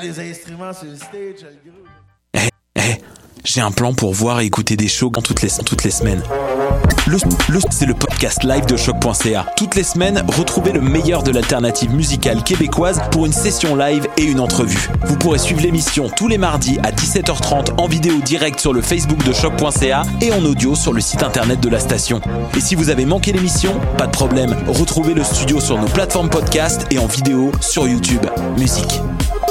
Les instruments sur le stage, le. Eh, eh, j'ai un plan pour voir et écouter des shows toutes les, toutes les semaines. Le, le c'est le podcast live de choc.ca. Toutes les semaines, retrouvez le meilleur de l'alternative musicale québécoise pour une session live et une entrevue. Vous pourrez suivre l'émission tous les mardis à 17h30 en vidéo direct sur le Facebook de choc.ca et en audio sur le site internet de la station. Et si vous avez manqué l'émission, pas de problème, retrouvez le studio sur nos plateformes podcast et en vidéo sur YouTube. Musique.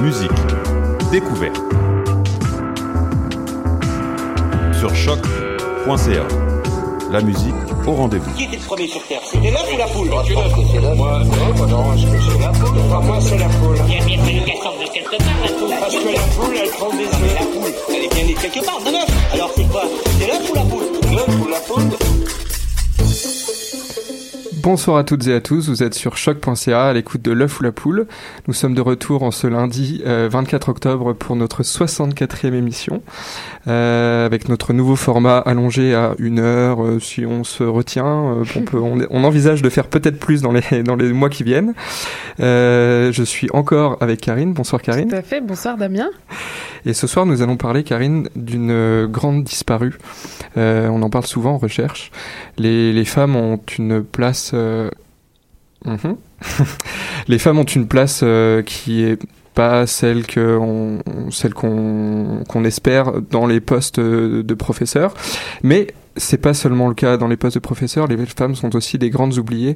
musique, découverte. Sur choc.ca. La musique au rendez-vous. Qui était le premier sur Terre? C'était l'œuf ou la poule? Moi, moi, non, c'est la poule. Enfin, moi, c'est la poule. Il y a bien fallu qu'elle sorte de quelque part, la poule. Parce que la poule, elle prend des œufs. La poule, elle est bien née quelque part, de l'œuf. Alors, c'est quoi? C'est l'œuf ou la poule? L'œuf ou la poule? Bonsoir à toutes et à tous, vous êtes sur choc.ca à l'écoute de l'œuf ou la poule. Nous sommes de retour en ce lundi euh, 24 octobre pour notre 64e émission, euh, avec notre nouveau format allongé à une heure, euh, si on se retient. euh, on, peut, on, on envisage de faire peut-être plus dans les, dans les mois qui viennent. Euh, je suis encore avec Karine. Bonsoir Karine. Tout à fait, bonsoir Damien. Et ce soir, nous allons parler, Karine, d'une euh, grande disparue. Euh, on en parle souvent en recherche. Les, femmes ont une place. mhm. les femmes ont une place euh, qui est pas celle qu'on espère dans les postes de professeurs, mais c'est pas seulement le cas dans les postes de professeurs. Les femmes sont aussi des grandes oubliées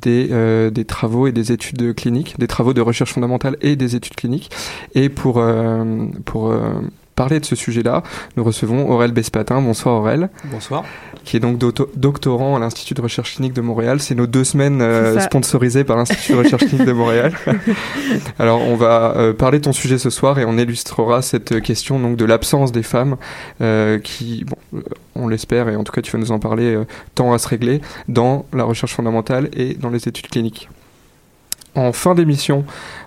des, euh, des travaux et des études cliniques, des travaux de recherche fondamentale et des études cliniques. Et pour euh, pour euh, parler de ce sujet-là, nous recevons Aurel Bespatin. Bonsoir Aurel. Bonsoir. Qui est donc doctorant à l'Institut de recherche clinique de Montréal. C'est nos deux semaines euh, sponsorisées par l'Institut de recherche clinique de Montréal. Alors on va euh, parler de ton sujet ce soir et on illustrera cette question donc de l'absence des femmes euh, qui, bon, on l'espère et en tout cas tu vas nous en parler, euh, tend à se régler dans la recherche fondamentale et dans les études cliniques. En fin d'émission,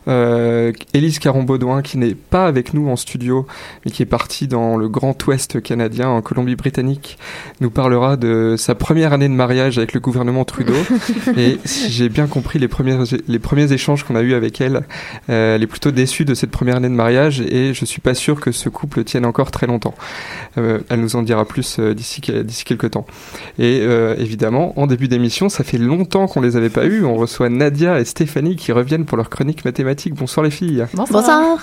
euh, Élise Caron-Baudouin, qui n'est pas avec nous en studio, mais qui est partie dans le Grand Ouest canadien, en Colombie-Britannique, nous parlera de sa première année de mariage avec le gouvernement Trudeau. et si j'ai bien compris les premiers, les premiers échanges qu'on a eus avec elle, euh, elle est plutôt déçue de cette première année de mariage et je suis pas sûr que ce couple tienne encore très longtemps. Euh, elle nous en dira plus euh, d'ici quelques temps. Et évidemment, en début d'émission, ça fait longtemps qu'on les avait pas eus. On reçoit Nadia et Stéphanie qui reviennent pour leur chronique mathématique. Bonsoir les filles. Bonsoir.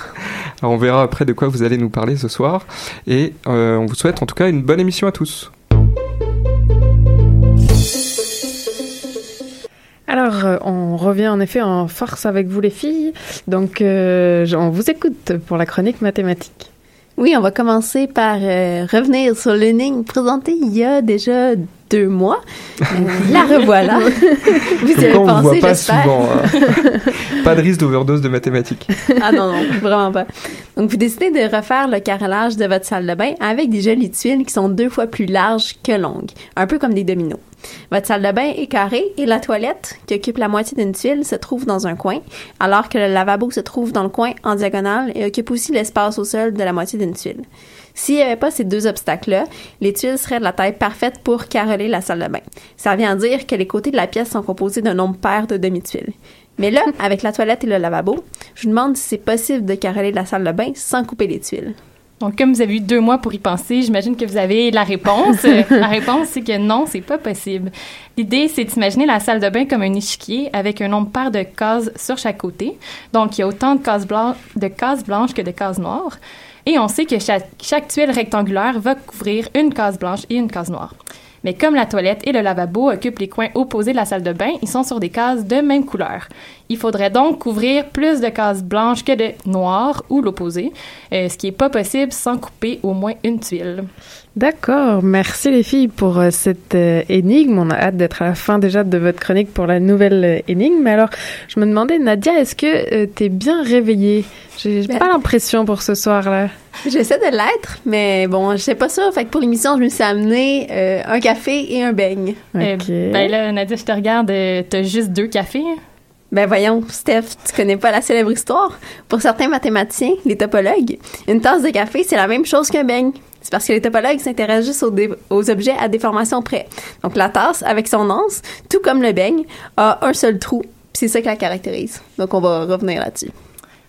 Alors on verra après de quoi vous allez nous parler ce soir. Et euh, on vous souhaite en tout cas une bonne émission à tous. Alors, euh, on revient en effet en force avec vous les filles. Donc, euh, on vous écoute pour la chronique mathématique. Oui, on va commencer par euh, revenir sur l'énigme présentée il y a déjà deux mois. Euh, la revoilà. vous y avez on ne voit pensé, pas souvent. hein. pas de risque d'overdose de mathématiques. ah non, non, vraiment pas. Donc, vous décidez de refaire le carrelage de votre salle de bain avec des jolies tuiles qui sont deux fois plus larges que longues, un peu comme des dominos. Votre salle de bain est carrée et la toilette, qui occupe la moitié d'une tuile, se trouve dans un coin, alors que le lavabo se trouve dans le coin en diagonale et occupe aussi l'espace au sol de la moitié d'une tuile. S'il n'y avait pas ces deux obstacles-là, les tuiles seraient de la taille parfaite pour caroler la salle de bain. Ça vient dire que les côtés de la pièce sont composés d'un nombre pair de demi-tuiles. Mais là, avec la toilette et le lavabo, je vous demande si c'est possible de caroler la salle de bain sans couper les tuiles. Donc, comme vous avez eu deux mois pour y penser, j'imagine que vous avez la réponse. la réponse, c'est que non, c'est pas possible. L'idée, c'est d'imaginer la salle de bain comme un échiquier avec un nombre pair de cases sur chaque côté. Donc, il y a autant de cases, blanches, de cases blanches que de cases noires. Et on sait que chaque, chaque tuile rectangulaire va couvrir une case blanche et une case noire. Mais comme la toilette et le lavabo occupent les coins opposés de la salle de bain, ils sont sur des cases de même couleur. Il faudrait donc couvrir plus de cases blanches que de noires ou l'opposé, euh, ce qui n'est pas possible sans couper au moins une tuile. D'accord, merci les filles pour euh, cette euh, énigme. On a hâte d'être à la fin déjà de votre chronique pour la nouvelle euh, énigme. Mais alors, je me demandais, Nadia, est-ce que tu es bien réveillée? J'ai Ben- pas l'impression pour ce soir-là. J'essaie de l'être, mais bon, je sais pas ça. Fait que pour l'émission, je me suis amené euh, un café et un beigne. Euh, ben là, Nadia, je te regarde, euh, t'as juste deux cafés. Ben voyons, Steph, tu connais pas la célèbre histoire? Pour certains mathématiciens, les topologues, une tasse de café, c'est la même chose qu'un beigne. C'est parce que les topologues s'intéressent juste aux, objets à déformation près. Donc la tasse, avec son anse, tout comme le beigne, a un seul trou. C'est ça qui la caractérise. Donc on va revenir là-dessus.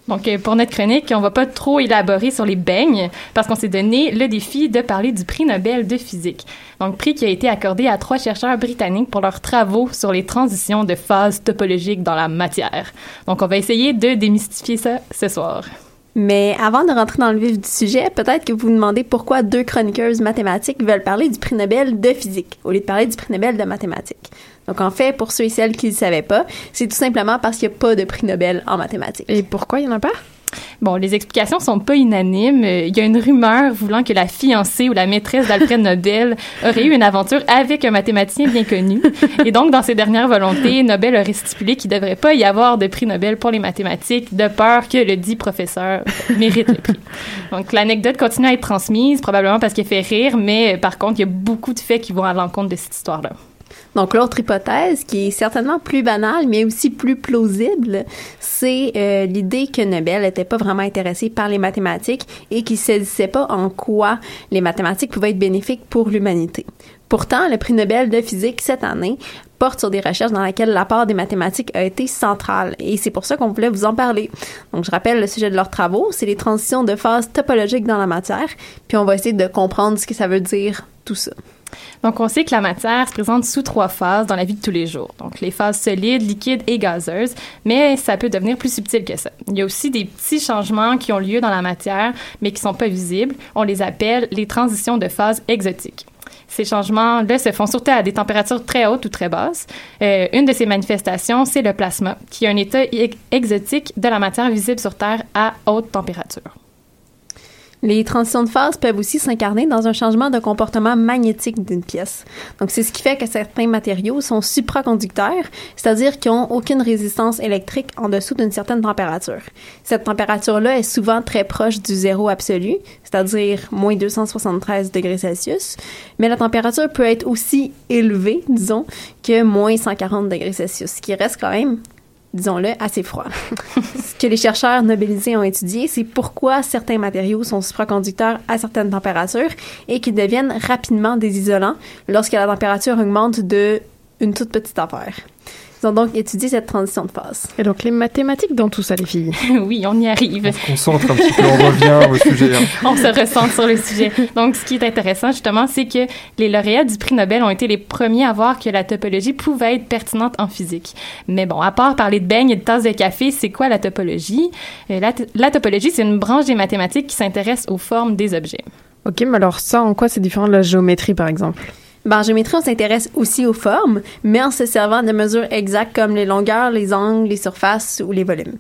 Donc, euh, pour notre chronique, on va pas trop élaborer sur les beignes parce qu'on s'est donné le défi de parler du prix Nobel de physique. Donc, prix qui a été accordé à trois chercheurs britanniques pour leurs travaux sur les transitions de phases topologiques dans la matière. Donc, on va essayer de démystifier ça ce soir. Mais avant de rentrer dans le vif du sujet, peut-être que vous vous demandez pourquoi deux chroniqueuses mathématiques veulent parler du prix Nobel de physique au lieu de parler du prix Nobel de mathématiques. Donc en fait, pour ceux et celles qui ne le savaient pas, c'est tout simplement parce qu'il n'y a pas de prix Nobel en mathématiques. Et pourquoi il n'y en a pas? Bon, les explications sont pas unanimes. Il y a une rumeur voulant que la fiancée ou la maîtresse d'Alfred Nobel aurait eu une aventure avec un mathématicien bien connu. Et donc, dans ses dernières volontés, Nobel aurait stipulé qu'il ne devrait pas y avoir de prix Nobel pour les mathématiques de peur que le dit professeur mérite le prix. Donc, l'anecdote continue à être transmise, probablement parce qu'elle fait rire, mais par contre, il y a beaucoup de faits qui vont à l'encontre de cette histoire-là. Donc l'autre hypothèse, qui est certainement plus banale, mais aussi plus plausible, c'est euh, l'idée que Nobel n'était pas vraiment intéressé par les mathématiques et qu'il ne saisissait pas en quoi les mathématiques pouvaient être bénéfiques pour l'humanité. Pourtant, le prix Nobel de physique cette année porte sur des recherches dans lesquelles l'apport des mathématiques a été central et c'est pour ça qu'on voulait vous en parler. Donc je rappelle le sujet de leurs travaux, c'est les transitions de phase topologiques dans la matière, puis on va essayer de comprendre ce que ça veut dire tout ça. Donc, on sait que la matière se présente sous trois phases dans la vie de tous les jours. Donc, les phases solides, liquides et gazeuses, mais ça peut devenir plus subtil que ça. Il y a aussi des petits changements qui ont lieu dans la matière, mais qui sont pas visibles. On les appelle les transitions de phase exotiques. Ces changements-là se font surtout à des températures très hautes ou très basses. Euh, une de ces manifestations, c'est le plasma, qui est un état e- exotique de la matière visible sur Terre à haute température. Les transitions de phase peuvent aussi s'incarner dans un changement de comportement magnétique d'une pièce. Donc, c'est ce qui fait que certains matériaux sont supraconducteurs, c'est-à-dire qu'ils n'ont aucune résistance électrique en dessous d'une certaine température. Cette température-là est souvent très proche du zéro absolu, c'est-à-dire moins 273 degrés Celsius, mais la température peut être aussi élevée, disons, que moins 140 degrés Celsius, ce qui reste quand même disons-le, assez froid. Ce que les chercheurs nobelisés ont étudié, c'est pourquoi certains matériaux sont supraconducteurs à certaines températures et qu'ils deviennent rapidement des isolants lorsque la température augmente de une toute petite affaire. Ils ont donc étudié cette transition de phase. Et donc les mathématiques dans tout ça, les filles. oui, on y arrive. On se concentre un petit peu, on revient au sujet. hein. on se ressent sur le sujet. Donc, ce qui est intéressant, justement, c'est que les lauréats du prix Nobel ont été les premiers à voir que la topologie pouvait être pertinente en physique. Mais bon, à part parler de beignes et de tasses de café, c'est quoi la topologie? Euh, La, la topologie, c'est une branche des mathématiques qui s'intéresse aux formes des objets. Ok, mais alors ça, en quoi c'est différent de la géométrie, par exemple? Ben, en géométrie, on s'intéresse aussi aux formes, mais en se servant de mesures exactes comme les longueurs, les angles, les surfaces ou les volumes.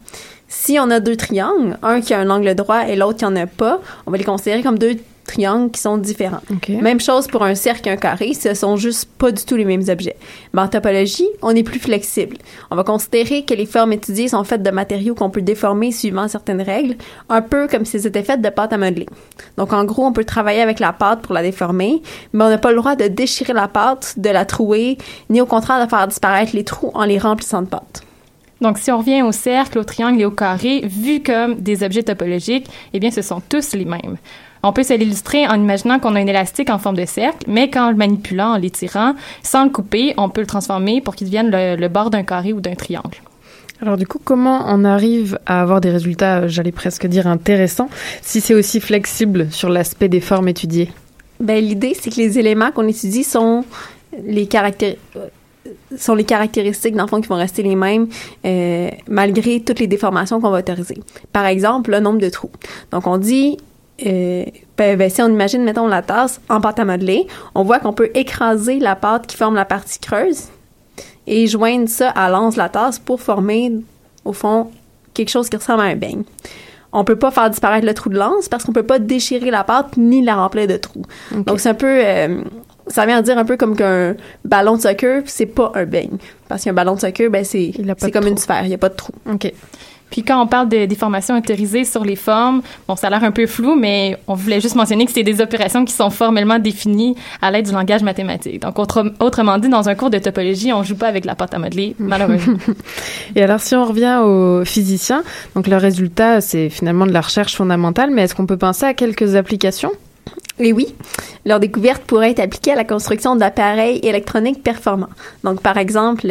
Si on a deux triangles, un qui a un angle droit et l'autre qui en a pas, on va les considérer comme deux triangles qui sont différents. Même chose pour un cercle et un carré, ce sont juste pas du tout les mêmes objets. Mais en topologie, on est plus flexible. On va considérer que les formes étudiées sont faites de matériaux qu'on peut déformer suivant certaines règles, un peu comme si elles étaient faites de pâte à modeler. Donc en gros, on peut travailler avec la pâte pour la déformer, mais on n'a pas le droit de déchirer la pâte, de la trouer, ni au contraire de faire disparaître les trous en les remplissant de pâte. Donc, si on revient au cercle, au triangle et au carré, vus comme des objets topologiques, eh bien, ce sont tous les mêmes. On peut se l'illustrer en imaginant qu'on a un élastique en forme de cercle, mais qu'en le manipulant, en l'étirant, sans le couper, on peut le transformer pour qu'il devienne le, bord d'un carré ou d'un triangle. Alors du coup, comment on arrive à avoir des résultats, j'allais presque dire intéressants, si c'est aussi flexible sur l'aspect des formes étudiées? Ben, L'idée, c'est que les éléments qu'on étudie sont les caractéristiques sont les caractéristiques, dans le fond, qui vont rester les mêmes euh, malgré toutes les déformations qu'on va autoriser. Par exemple, le nombre de trous. Donc, on dit, euh, ben, ben, si on imagine, mettons, la tasse en pâte à modeler, on voit qu'on peut écraser la pâte qui forme la partie creuse et joindre ça à l'anse de la tasse pour former, au fond, quelque chose qui ressemble à un beigne. On peut pas faire disparaître le trou de lance parce qu'on peut pas déchirer la pâte ni la remplir de trous. Donc, c'est un peu... Euh, ça vient à dire un peu comme qu'un ballon de soccer, c'est pas un beigne. Parce qu'un ballon de soccer, ben c'est comme une sphère, il n'y a pas de trou. OK. Puis quand on parle de déformations autorisées sur les formes, bon, ça a l'air un peu flou, mais on voulait juste mentionner que c'est des opérations qui sont formellement définies à l'aide du langage mathématique. Donc, autrement dit, dans un cours de topologie, on joue pas avec la pâte à modeler, malheureusement. Et alors, si on revient aux physiciens, donc le résultat, c'est finalement de la recherche fondamentale, mais est-ce qu'on peut penser à quelques applications? Et oui, leur découverte pourrait être appliquée à la construction d'appareils électroniques performants. Donc, par exemple,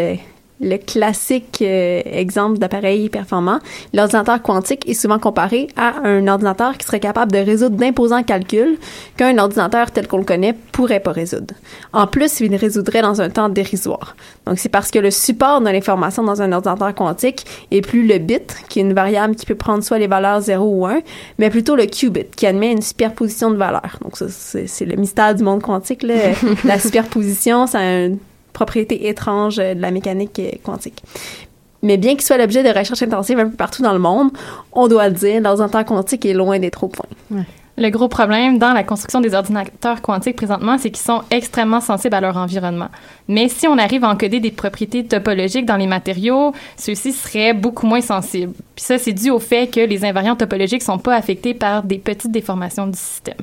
le classique euh, exemple d'appareil performant, l'ordinateur quantique est souvent comparé à un ordinateur qui serait capable de résoudre d'imposants calculs qu'un ordinateur tel qu'on le connaît pourrait pas résoudre. En plus, il résoudrait dans un temps dérisoire. Donc, c'est parce que le support de l'information dans un ordinateur quantique est plus le bit, qui est une variable qui peut prendre soit les valeurs 0 ou 1, mais plutôt le qubit, qui admet une superposition de valeurs. Donc, ça, c'est le mystère du monde quantique. Là. la superposition, c'est un propriétés étranges de la mécanique quantique. Mais bien qu'il soit l'objet de recherches intensives un peu partout dans le monde, on doit le dire, l'ordinateur quantique est loin d'être au point. Le gros problème dans la construction des ordinateurs quantiques présentement, c'est qu'ils sont extrêmement sensibles à leur environnement. Mais si on arrive à encoder des propriétés topologiques dans les matériaux, ceux-ci seraient beaucoup moins sensibles. Puis ça, c'est dû au fait que les invariants topologiques sont pas affectés par des petites déformations du système.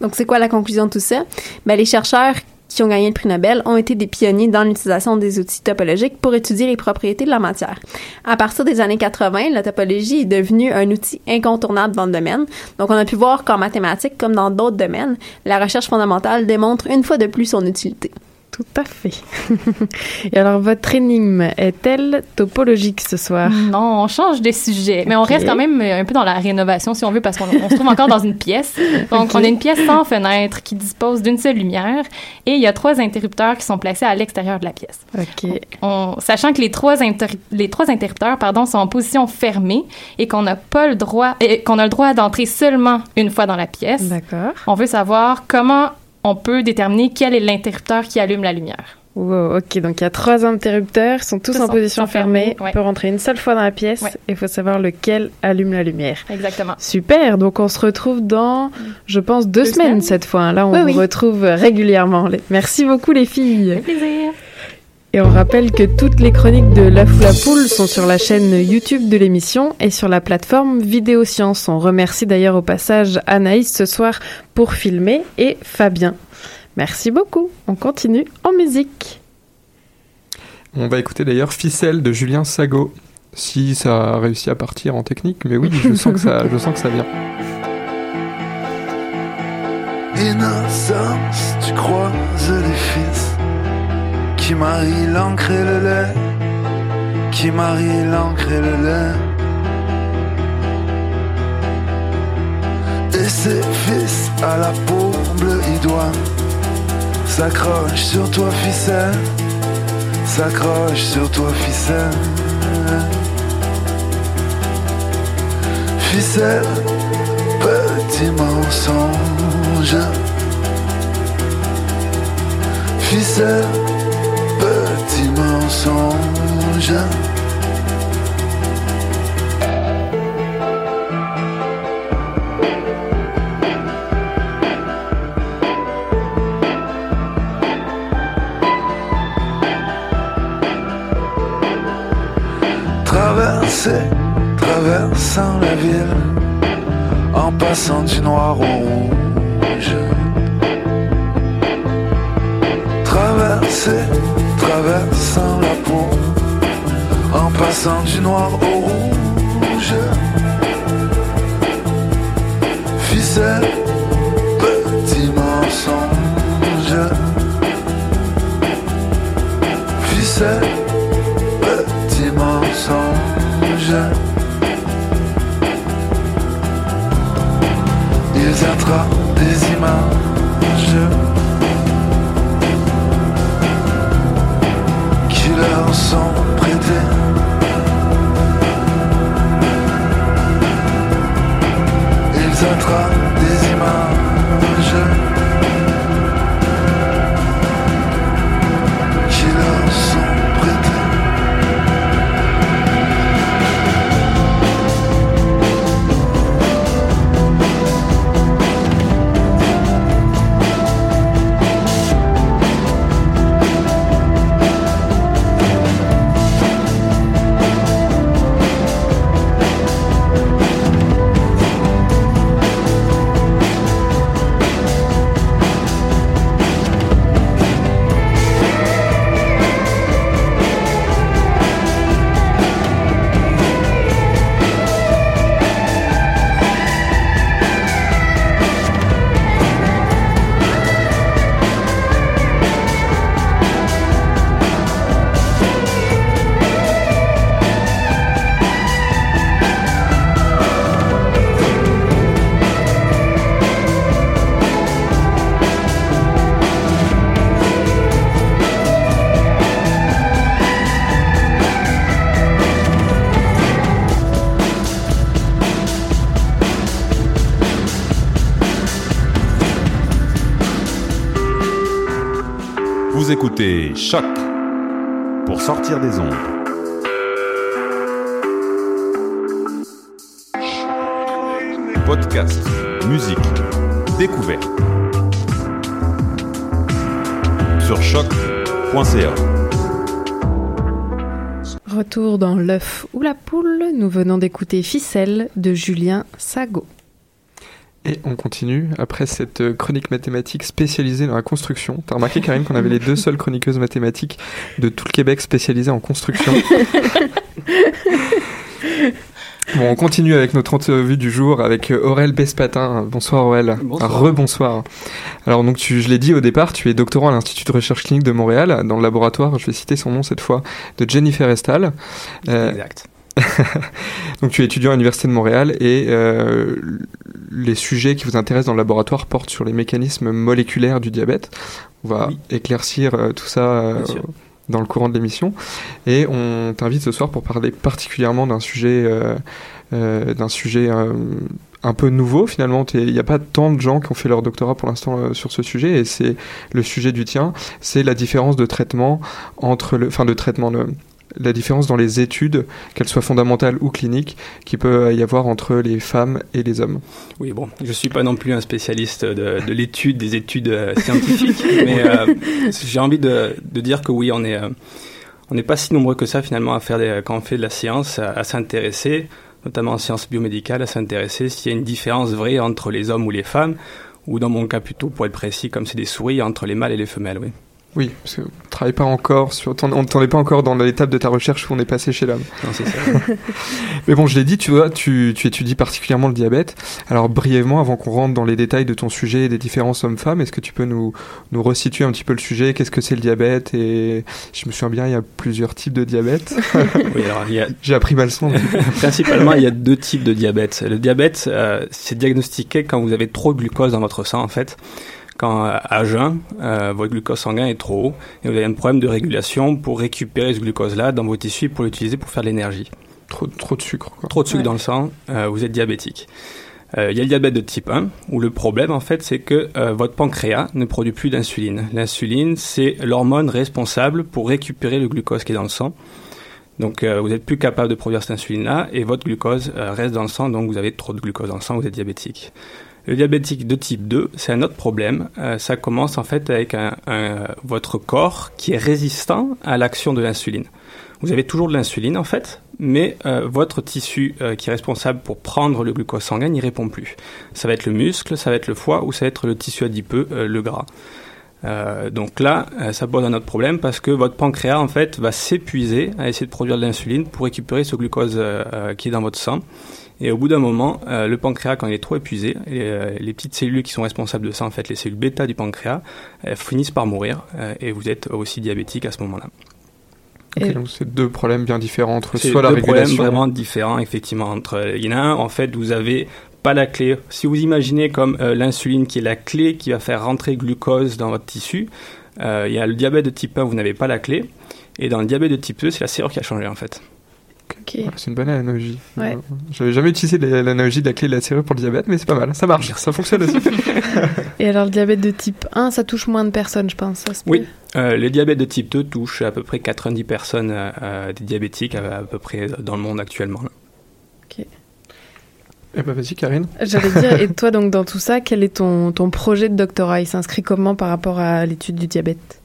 Donc, c'est quoi la conclusion de tout ça? Ben, les chercheurs qui ont gagné le prix Nobel ont été des pionniers dans l'utilisation des outils topologiques pour étudier les propriétés de la matière. À partir des années 80, la topologie est devenue un outil incontournable dans le domaine. Donc, on a pu voir qu'en mathématiques, comme dans d'autres domaines, la recherche fondamentale démontre une fois de plus son utilité. Tout à fait. Et alors, votre énigme est-elle topologique ce soir? Non, on change de sujet. Mais on reste quand même un peu dans la rénovation, si on veut, parce qu'on se trouve encore dans une pièce. Donc, on a une pièce sans fenêtre qui dispose d'une seule lumière et il y a trois interrupteurs qui sont placés à l'extérieur de la pièce. OK. On, sachant que les trois, les trois interrupteurs pardon, sont en position fermée et qu'on n'a pas le droit, qu'on a le droit d'entrer seulement une fois dans la pièce. D'accord. On veut savoir comment on peut déterminer quel est l'interrupteur qui allume la lumière. Wow, ok, donc il y a trois interrupteurs, ils sont tous, en position fermée. On peut rentrer une seule fois dans la pièce et il faut savoir lequel allume la lumière. Exactement. Super, donc on se retrouve dans, je pense, deux, semaines, cette fois. Là, on vous retrouve régulièrement. Merci beaucoup, les filles. Avec plaisir. Et on rappelle que toutes les chroniques de La Foule à Poule sont sur la chaîne YouTube de l'émission et sur la plateforme Vidéo Science. On remercie d'ailleurs au passage Anaïs ce soir pour filmer et Fabien. Merci beaucoup. On continue en musique. On va écouter d'ailleurs Ficelle de Julien Sago. Si ça a réussi à partir en technique, mais oui, je sens que ça, je sens que ça vient. Innocence, tu croises les fils qui marie l'encre et le lait, qui marie l'encre et le lait. Et ses fils à la peau bleue idoine s'accroche sur toi ficelle, s'accroche sur toi ficelle. Ficelle, petit mensonge. Ficelle Traverser, traversant la ville, en passant du noir au rouge. Traverser, traverser en passant du noir au rouge. Ficelle, petit mensonge. Ficelle, petit mensonge. Ils attrapent des images qui Vous écoutez Choc pour sortir des ondes. Podcast, musique, découverte. Sur choc.ca. Retour dans l'œuf ou la poule, nous venons d'écouter Ficelle de Julien Sago. Et on continue après cette euh, chronique mathématique spécialisée dans la construction. T'as remarqué, Karine, qu'on avait les deux seules chroniqueuses mathématiques de tout le Québec spécialisées en construction. Bon, on continue avec notre entrevue du jour avec euh, Aurel Bespatin. Bonsoir Aurel. Bonsoir. Rebonsoir. Alors donc tu, je l'ai dit au départ, tu es doctorant à l'Institut de recherche clinique de Montréal dans le laboratoire, je vais citer son nom cette fois, de Jennifer Estal. Euh, Exact. donc tu es étudiant à l'Université de Montréal et euh, les sujets qui vous intéressent dans le laboratoire portent sur les mécanismes moléculaires du diabète. On va éclaircir euh, tout ça euh, dans le courant de l'émission et on t'invite ce soir pour parler particulièrement d'un sujet euh, d'un sujet un peu nouveau finalement. Il n'y a pas tant de gens qui ont fait leur doctorat pour l'instant euh, sur ce sujet et c'est le sujet du tien, c'est la différence de traitement entre le, enfin de traitement le la différence dans les études, qu'elles soient fondamentales ou cliniques, qui peut y avoir entre les femmes et les hommes. Oui, bon, je suis pas non plus un spécialiste de, de l'étude, des études euh, scientifiques, mais euh, j'ai envie de, dire que oui, on est, euh, on n'est pas si nombreux que ça finalement à faire quand on fait de la science, à, à s'intéresser, notamment en sciences biomédicales, à s'intéresser s'il y a une différence vraie entre les hommes ou les femmes, ou dans mon cas plutôt, pour être précis, comme c'est des souris, entre les mâles et les femelles, oui. Oui, parce que tu travailles pas encore sur, on t'en est pas encore dans l'étape de ta recherche où on est passé chez l'homme. Mais bon, je l'ai dit, tu vois, tu, tu étudies particulièrement le diabète. Alors brièvement, avant qu'on rentre dans les détails de ton sujet et des différences hommes-femmes, est-ce que tu peux nous, nous resituer un petit peu le sujet? Qu'est-ce que c'est le diabète? Et je me souviens bien, il y a plusieurs types de diabète. Oui, alors il y a J'ai appris ma leçon. Principalement, il y a deux types de diabète. Le diabète, euh, c'est diagnostiqué quand vous avez trop de glucose dans votre sang, en fait. Quand euh, à jeun, euh, votre glucose sanguin est trop haut et vous avez un problème de régulation pour récupérer ce glucose-là dans vos tissus pour l'utiliser pour faire de l'énergie. Trop, trop de sucre. Quoi. Trop de sucre Ouais. dans le sang, euh, vous êtes diabétique. Euh, Il y a le diabète de type 1, où le problème, en fait, c'est que euh, votre pancréas ne produit plus d'insuline. L'insuline, c'est l'hormone responsable pour récupérer le glucose qui est dans le sang. Donc, euh, vous n'êtes plus capable de produire cette insuline-là, et votre glucose euh, reste dans le sang, donc vous avez trop de glucose dans le sang, vous êtes diabétique. Le diabétique de type 2, c'est un autre problème. Euh, ça commence en fait avec votre corps qui est résistant à l'action de l'insuline. Vous avez toujours de l'insuline en fait, mais euh, votre tissu euh, qui est responsable pour prendre le glucose sanguin n'y répond plus. Ça va être le muscle, ça va être le foie ou ça va être le tissu adipeux, le gras. Donc là, ça pose un autre problème parce que votre pancréas en fait va s'épuiser à essayer de produire de l'insuline pour récupérer ce glucose qui est dans votre sang. Et au bout d'un moment, euh, le pancréas, quand il est trop épuisé, et, euh, les petites cellules qui sont responsables de ça, en fait, les cellules bêta du pancréas, elles finissent par mourir euh, et vous êtes aussi diabétique à ce moment-là. Donc c'est deux problèmes bien différents entre C'est soit la deux problèmes vraiment différents, effectivement. Entre, il y en a un, en fait, vous avez pas la clé. Si vous imaginez comme euh, l'insuline qui est la clé qui va faire rentrer glucose dans votre tissu, euh, il y a le diabète de type 1, vous n'avez pas la clé. Et dans le diabète de type 2, c'est la serrure qui a changé, en fait. C'est une bonne analogie. Ouais. J'avais jamais utilisé la- l'analogie de la clé de la serrure pour le diabète, mais c'est pas mal, ça marche, ça fonctionne aussi. Et alors, le diabète de type 1, ça touche moins de personnes, je pense. Ça Oui, euh, le diabète de type 2 touche à peu près 90 personnes euh, euh, des diabétiques à, à peu près dans le monde actuellement. là. Eh ben vas-y Karine. J'allais dire, et toi, donc, dans tout ça, quel est ton, ton projet de doctorat? Il s'inscrit comment par rapport à l'étude du diabète?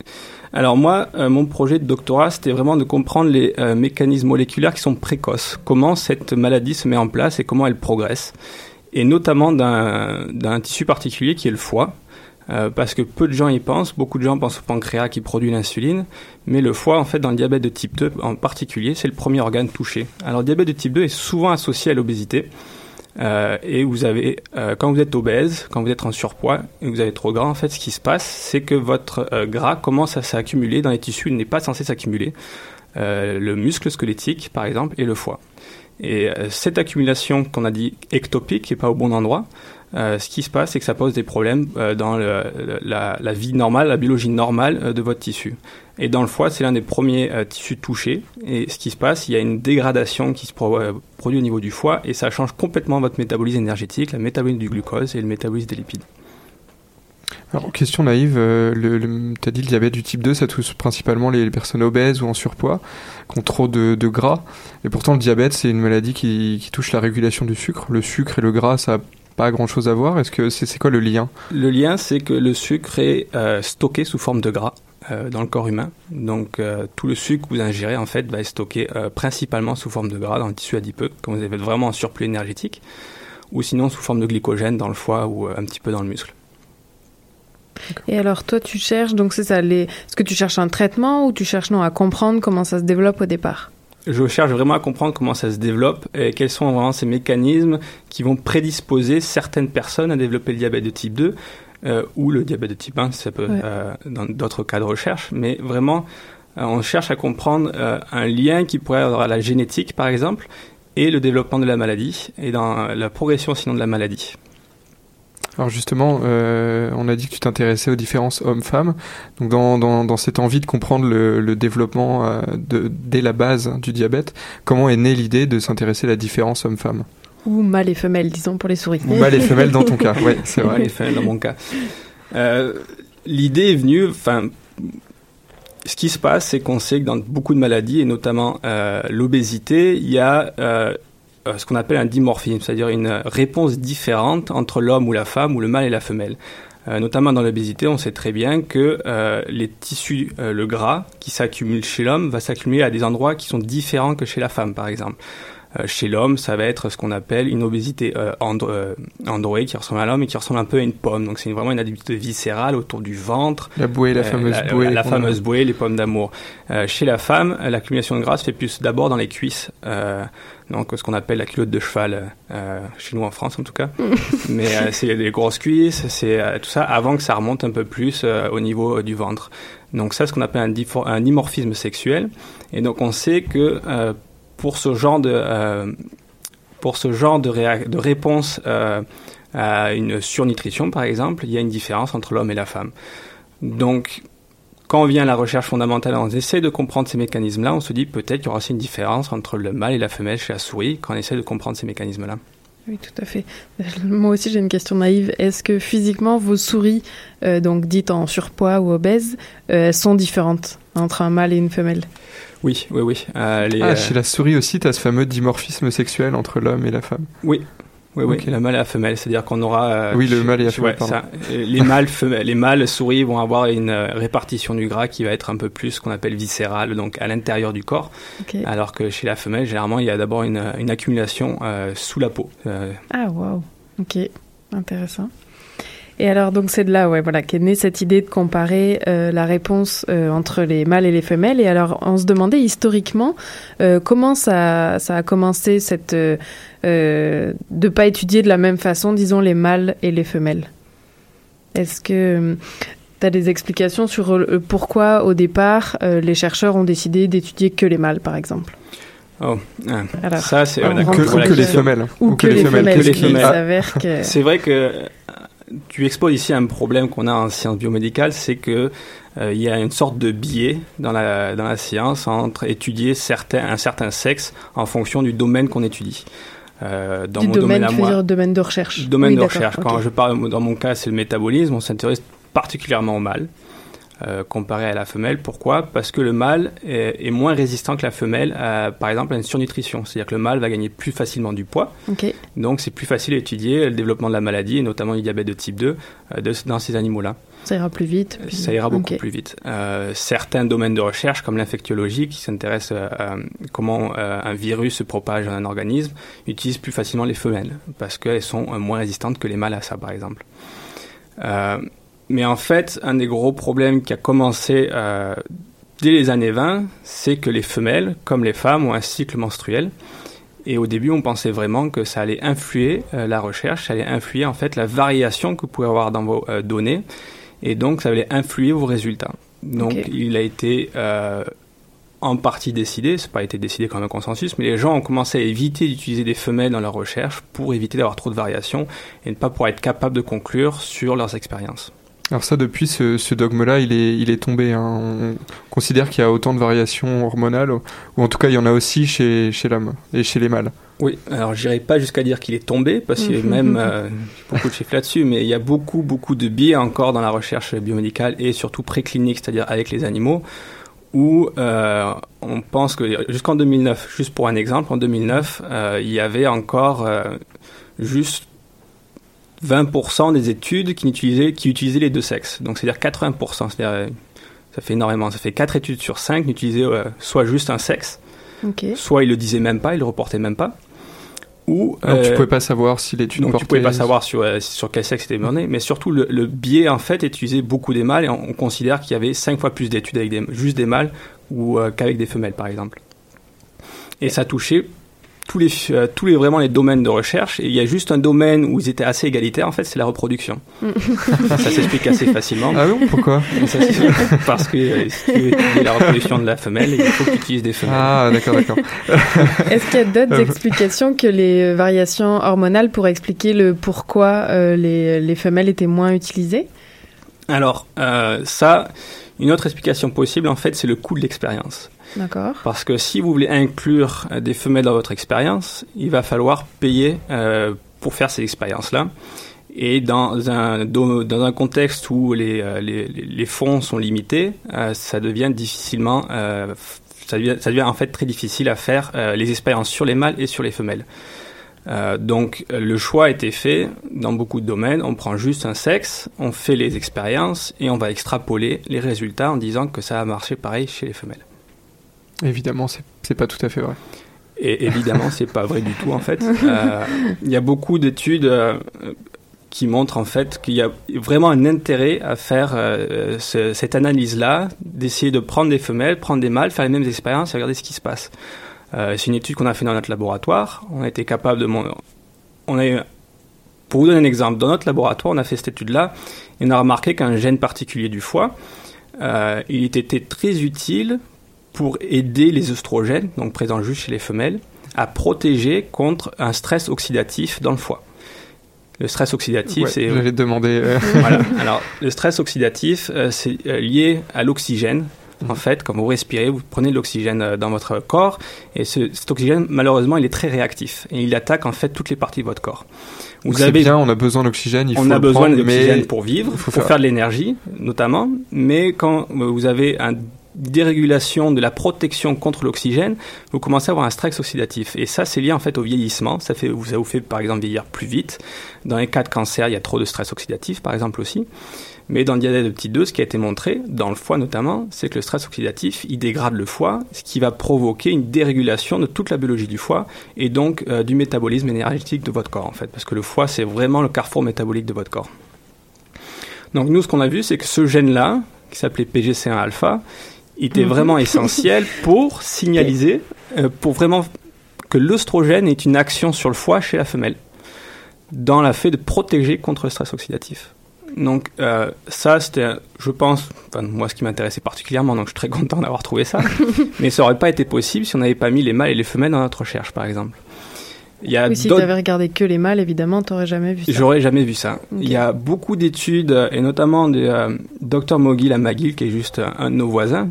Alors moi, euh, mon projet de doctorat, c'était vraiment de comprendre les euh, mécanismes moléculaires qui sont précoces, comment cette maladie se met en place et comment elle progresse, et notamment d'un tissu particulier qui est le foie, euh, parce que peu de gens y pensent, beaucoup de gens pensent au pancréas qui produit l'insuline, mais le foie, en fait, dans le diabète de type 2 en particulier, c'est le premier organe touché. Alors le diabète de type 2 est souvent associé à l'obésité, euh, et vous avez, euh, quand vous êtes obèse, quand vous êtes en surpoids et vous avez trop gras, en fait, ce qui se passe, c'est que votre euh, gras commence à s'accumuler dans les tissus il n'est pas censé s'accumuler. Le muscle squelettique, par exemple, et le foie. Et cette accumulation qu'on a dit ectopique, n'est pas au bon endroit, ce qui se passe, c'est que ça pose des problèmes dans la, vie normale, la biologie normale de votre tissu. Et dans le foie, c'est l'un des premiers euh, tissus touchés. Et ce qui se passe, il y a une dégradation qui se pro- euh, produit au niveau du foie et ça change complètement votre métabolisme énergétique, le métabolisme du glucose et le métabolisme des lipides. Alors question naïve, euh, le, le- t'as dit le diabète du type 2, ça touche principalement les, les personnes obèses ou en surpoids, qui ont trop de, de gras. Et pourtant le diabète, c'est une maladie qui, qui touche la régulation du sucre. Le sucre et le gras, ça a pas grand chose à voir. Est-ce que c'est c'est quoi le lien? Le lien, c'est que le sucre est euh, stocké sous forme de gras euh, dans le corps humain. Donc euh, tout le sucre que vous ingérez en fait va être stocké euh, principalement sous forme de gras dans le tissu adipeux, quand vous êtes vraiment en surplus énergétique, ou sinon sous forme de glycogène dans le foie ou un petit peu dans le muscle. Et alors, toi, tu cherches, donc c'est ça, les... est-ce que tu cherches un traitement ou tu cherches non à comprendre comment ça se développe au départ? Je cherche vraiment à comprendre comment ça se développe et quels sont vraiment ces mécanismes qui vont prédisposer certaines personnes à développer le diabète de type 2 euh, ou le diabète de type 1, ça peut Ouais. euh, dans d'autres cas de recherche, mais vraiment euh, on cherche à comprendre euh, un lien qui pourrait avoir à la génétique par exemple et le développement de la maladie et dans la progression sinon de la maladie. Alors justement, euh, on a dit que tu t'intéressais aux différences hommes-femmes. Donc dans, dans, dans cette envie de comprendre le, le développement euh, de, dès la base du diabète, comment est née l'idée de s'intéresser à la différence homme-femme Ou mâle et femelle, disons, pour les souris. Ou mâle et femelle dans ton cas, oui, c'est vrai. Les femelles dans mon cas. Euh, L'idée est venue, enfin, ce qui se passe, c'est qu'on sait que dans beaucoup de maladies, et notamment euh, l'obésité, il y a euh, euh, ce qu'on appelle un dimorphisme, c'est-à-dire une réponse différente entre l'homme ou la femme ou le mâle et la femelle. Euh, notamment dans l'obésité, on sait très bien que euh, les tissus, euh, le gras qui s'accumule chez l'homme va s'accumuler à des endroits qui sont différents que chez la femme, par exemple. Euh, chez l'homme, ça va être ce qu'on appelle une obésité euh, andro- euh, androïde qui ressemble à l'homme et qui ressemble un peu à une pomme. Donc c'est vraiment une obésité viscérale autour du ventre. La bouée, la fameuse la, bouée La, fameuse bouée, les pommes d'amour. Chez la femme, l'accumulation de gras se fait plus d'abord dans les cuisses. Donc ce qu'on appelle la culotte de cheval, euh, chez nous en France en tout cas. Mais euh, c'est les grosses cuisses, c'est euh, tout ça avant que ça remonte un peu plus au niveau du ventre. Donc ça, c'est ce qu'on appelle un, dimorphisme sexuel. Et donc on sait que pour ce genre de euh, pour ce genre de, de réponse euh, à une surnutrition, par exemple, il y a une différence entre l'homme et la femme. Donc, quand on vient à la recherche fondamentale, on essaie de comprendre ces mécanismes-là, on se dit peut-être qu'il y aura aussi une différence entre le mâle et la femelle chez la souris quand on essaie de comprendre ces mécanismes-là. Oui, tout à fait. Moi aussi, j'ai une question naïve. Est-ce que physiquement, vos souris, euh, donc dites en surpoids ou obèses, sont différentes entre un mâle et une femelle? Oui, oui, oui. Euh, les, Ah, euh, chez la souris aussi, tu as ce fameux dimorphisme sexuel entre l'homme et la femme. Oui. Oui, oui, Ok. le mâle et la femelle, c'est-à-dire qu'on aura. euh, Oui, le mâle et la femelle, ça. Euh, les mâles, femelles- les mâles souris vont avoir une euh, répartition du gras qui va être un peu plus ce qu'on appelle viscérale, donc à l'intérieur du corps, Ok. alors que chez la femelle, généralement, il y a d'abord une, une accumulation euh, sous la peau. Euh, Ah, waouh. Ok, intéressant. Et alors, donc, c'est de là, ouais, voilà, qu'est née cette idée de comparer euh, la réponse euh, entre les mâles et les femelles. Et alors, on se demandait historiquement euh, comment ça, ça a commencé cette de pas étudier de la même façon, disons, les mâles et les femelles. Est-ce que tu as des explications sur euh, pourquoi, au départ, euh, les chercheurs ont décidé d'étudier que les mâles, par exemple? Oh, ah, Alors, ça c'est la que les femelles. Ou, que, les femelles, que que... C'est vrai que tu exposes ici un problème qu'on a en sciences biomédicales, c'est que euh, il y a une sorte de biais dans la, dans la science entre étudier certains, un certain sexe en fonction du domaine qu'on étudie. Euh, dans du mon domaine, domaine à moi, dire domaine de recherche. domaine Oui, de recherche. Quand je parle, dans mon cas, c'est le métabolisme. On s'intéresse particulièrement au mâle. Euh, comparé à la femelle. Pourquoi? Parce que le mâle est, est moins résistant que la femelle, à, par exemple, à une surnutrition. C'est-à-dire que le mâle va gagner plus facilement du poids. Donc c'est plus facile à étudier le développement de la maladie, et notamment du diabète de type 2, euh, de- dans ces animaux-là. Ça ira plus vite. puis- Ça ira beaucoup plus vite. Euh, certains domaines de recherche, comme l'infectiologie, qui s'intéressent euh, à comment euh, un virus se propage dans un organisme, utilisent plus facilement les femelles, parce qu'elles sont euh, moins résistantes que les mâles à ça, par exemple. Mais en fait, un des gros problèmes qui a commencé euh, dès les années 20, c'est que les femelles, comme les femmes, ont un cycle menstruel. Et au début, on pensait vraiment que ça allait influer euh, la recherche, ça allait influer en fait la variation que vous pouvez avoir dans vos euh, données, et donc ça allait influer vos résultats. Donc il a été euh, en partie décidé, c'est pas été décidé comme un consensus, mais les gens ont commencé à éviter d'utiliser des femelles dans leur recherche pour éviter d'avoir trop de variations et ne pas pouvoir être capable de conclure sur leurs expériences. Alors ça, depuis ce, ce dogme-là, il est, il est tombé. hein. On considère qu'il y a autant de variations hormonales, ou en tout cas, il y en a aussi chez, chez l'homme et chez les mâles. Oui, alors j'irai pas jusqu'à dire qu'il est tombé, parce qu'il y a même euh, beaucoup de chiffres là-dessus, mais il y a beaucoup, beaucoup de biais encore dans la recherche biomédicale et surtout préclinique, c'est-à-dire avec les animaux, où euh, on pense que jusqu'en 2009, juste pour un exemple, en 2009, euh, il y avait encore euh, juste 20% des études qui utilisaient, qui utilisaient les deux sexes. Donc c'est-à-dire 80%, c'est-à-dire euh, ça fait énormément, ça fait 4 études sur 5 qui utilisaient euh, soit juste un sexe, Ok. soit ils le disaient même pas, ils le reportaient même pas, ou tu euh, pouvais pas savoir si l'étude donc tu pouvais pas savoir sur, euh, sur quel sexe était mené, mais surtout le, le biais en fait utilisait beaucoup des mâles et on, on considère qu'il y avait 5 fois plus d'études avec des, juste des mâles ou euh, qu'avec des femelles par exemple. Et ça touchait tous les, euh, tous les vraiment les domaines de recherche et il y a juste un domaine où ils étaient assez égalitaires en fait c'est la reproduction. ça s'explique assez facilement. Ah bon Pourquoi Ça, Parce que euh, si tu veux étudier la reproduction de la femelle, il faut que tu utilises des femelles. Ah d'accord, d'accord. Est-ce qu'il y a d'autres Euh, explications que les euh, variations hormonales pour expliquer le pourquoi euh, les, les femelles étaient moins utilisées? Alors, euh, ça, une autre explication possible, en fait, c'est le coût de l'expérience. Parce que si vous voulez inclure euh, des femelles dans votre expérience, il va falloir payer euh, pour faire ces expériences-là. Et dans un, dans un contexte où les, euh, les, fonds sont limités, ça devient difficilement, ça devient, ça devient en fait très difficile à faire les expériences sur les mâles et sur les femelles. Donc le choix a été fait dans beaucoup de domaines. On prend juste un sexe, on fait les expériences et on va extrapoler les résultats en disant que ça a marché pareil chez les femelles. Évidemment, c'est pas tout à fait vrai. Et évidemment, c'est pas vrai du tout en fait. Euh, Il y a beaucoup d'études euh, qui montrent en fait qu'il y a vraiment un intérêt à faire euh, ce- cette analyse-là, d'essayer de prendre des femelles, prendre des mâles, faire les mêmes expériences et regarder ce qui se passe. Euh, c'est une étude qu'on a fait dans notre laboratoire. On a été capable de mon- on a eu pour vous donner un exemple, dans notre laboratoire, on a fait cette étude-là et on a remarqué qu'un gène particulier du foie, euh, il était très utile pour aider les œstrogènes, donc présents juste chez les femelles, à protéger contre un stress oxydatif dans le foie. Le stress oxydatif, Ouais, c'est J'allais te demander... euh, voilà. Alors, le stress oxydatif, euh, c'est euh, lié à l'oxygène. En fait, quand vous respirez, vous prenez de l'oxygène dans votre corps, et ce- cet oxygène, malheureusement, il est très réactif, et il attaque en fait toutes les parties de votre corps. donc c'est bien, on a besoin d'oxygène, il faut on a besoin d'oxygène mais pour vivre, faut pour faire- faire de l'énergie, notamment. Mais quand vous avez un dérégulation de la protection contre l'oxygène, vous commencez à avoir un stress oxydatif. Et ça, c'est lié en fait au vieillissement. Ça, vous fait par exemple vieillir plus vite. Dans les cas de cancer, il y a trop de stress oxydatif, par exemple aussi. Mais dans le diabète de type 2, ce qui a été montré, dans le foie notamment, c'est que le stress oxydatif, il dégrade le foie, ce qui va provoquer une dérégulation de toute la biologie du foie et donc euh, du métabolisme énergétique de votre corps en fait. Parce que le foie, c'est vraiment le carrefour métabolique de votre corps. Donc nous, ce qu'on a vu, c'est que ce gène-là, qui s'appelait PGC1 alpha, était Mhm. vraiment essentiel pour signaliser, euh, pour vraiment que l'œstrogène ait une action sur le foie chez la femelle, dans la fait de protéger contre le stress oxydatif. Donc euh, ça, c'était, je pense, enfin, moi ce qui m'intéressait particulièrement, donc je suis très content d'avoir trouvé ça, mais ça aurait pas été possible si on n'avait pas mis les mâles et les femelles dans notre recherche, par exemple. Il y a Oui, si tu avais regardé que les mâles, évidemment, t'aurais jamais vu ça. J'aurais jamais vu ça. Il y a beaucoup d'études, euh, et notamment de euh, Dr Mogil à McGill, qui est juste euh, un de nos voisins.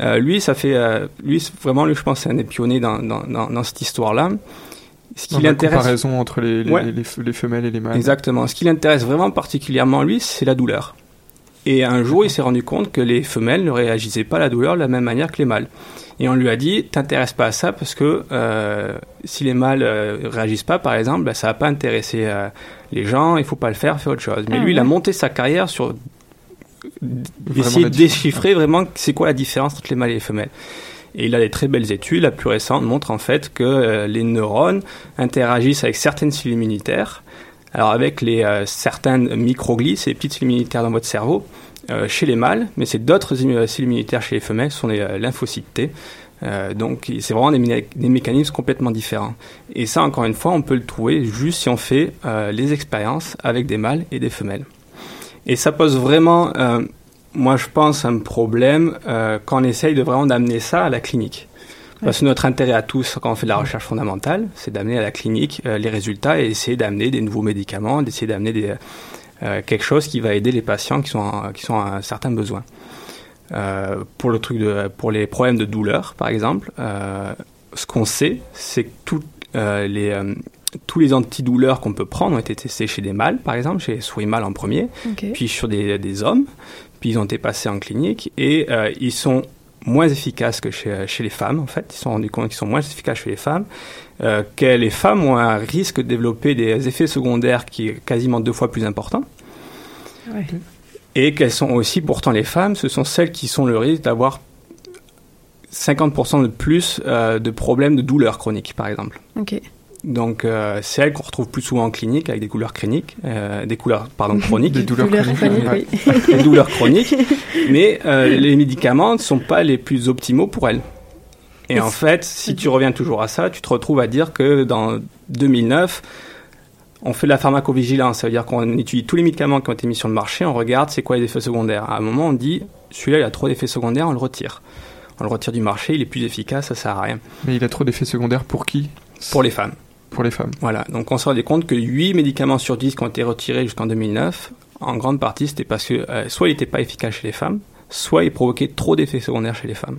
Euh, lui, ça fait, euh, lui, vraiment, lui, je pense, c'est un des pionniers dans, dans, dans, dans cette histoire-là. Ce qui l'intéresse. comparaison entre les, les, Ouais. les femelles et les mâles. Exactement. Ce qui l'intéresse vraiment particulièrement, lui, c'est la douleur. Et un jour, il s'est rendu compte que les femelles ne réagissaient pas à la douleur de la même manière que les mâles. Et on lui a dit, t'intéresses pas à ça parce que euh, si les mâles euh, réagissent pas, par exemple, bah, ça va pas intéresser euh, les gens, il faut pas le faire, fais autre chose. Mais Ah lui, il a monté sa carrière sur essayer de déchiffrer vraiment c'est quoi la différence entre les mâles et les femelles. Et il a des très belles études. La plus récente montre en fait que euh, les neurones interagissent avec certaines cellules immunitaires. Alors avec les euh, certaines microglies, ces petites cellules immunitaires dans votre cerveau, euh, chez les mâles, mais c'est d'autres immu- cellules immunitaires chez les femelles, ce sont les euh, lymphocytes T. Euh, donc c'est vraiment des, mé- des mécanismes complètement différents. Et ça, encore une fois, on peut le trouver juste si on fait euh, les expériences avec des mâles et des femelles. Et ça pose vraiment, euh, moi je pense, un problème euh, quand on essaye de vraiment d'amener ça à la clinique. Parce que notre intérêt à tous, quand on fait de la recherche fondamentale, c'est d'amener à la clinique euh, les résultats et essayer d'amener des nouveaux médicaments, d'essayer d'amener des, euh, quelque chose qui va aider les patients qui sont, en- qui sont à un certain besoin. Euh, pour, le truc de, pour les problèmes de douleur, par exemple, euh, ce qu'on sait, c'est que tout, euh, les, euh, tous les antidouleurs qu'on peut prendre ont été testés chez des mâles, par exemple, chez les souris mâles en premier, puis sur des, des hommes, puis ils ont été passés en clinique et euh, ils sont moins efficaces que chez, chez les femmes, en fait. Ils se sont rendus compte qu'ils sont moins efficaces chez les femmes, euh, que les femmes ont un risque de développer des effets secondaires qui est quasiment deux fois plus important. Ouais. Et qu'elles sont aussi, pourtant les femmes, ce sont celles qui sont le risque d'avoir 50% de plus euh, de problèmes de douleurs chroniques, par exemple. Ok. Donc, euh, c'est elles qu'on retrouve plus souvent en clinique avec des douleurs chroniques, euh, des couleurs pardon chroniques, Des douleurs Douleurs chroniques, Ouais. oui. des douleurs chroniques. Mais euh, les médicaments ne sont pas les plus optimaux pour elles. Et Et en fait, si tu reviens toujours à ça, tu te retrouves à dire que dans 2009, on fait de la pharmacovigilance. Ça veut dire qu'on étudie tous les médicaments qui ont été mis sur le marché, on regarde c'est quoi les effets secondaires. À un moment, on dit celui-là, il a trop d'effets secondaires, on le retire. On le retire du marché, il est plus efficace, ça sert à rien. Mais il a trop d'effets secondaires pour qui? Pour les femmes. Pour les femmes. Voilà, donc on se rendait compte que 8 médicaments sur 10 qui ont été retirés jusqu'en 2009, en grande partie, c'était parce que euh, soit il n'était pas efficace chez les femmes, soit il provoquait trop d'effets secondaires chez les femmes.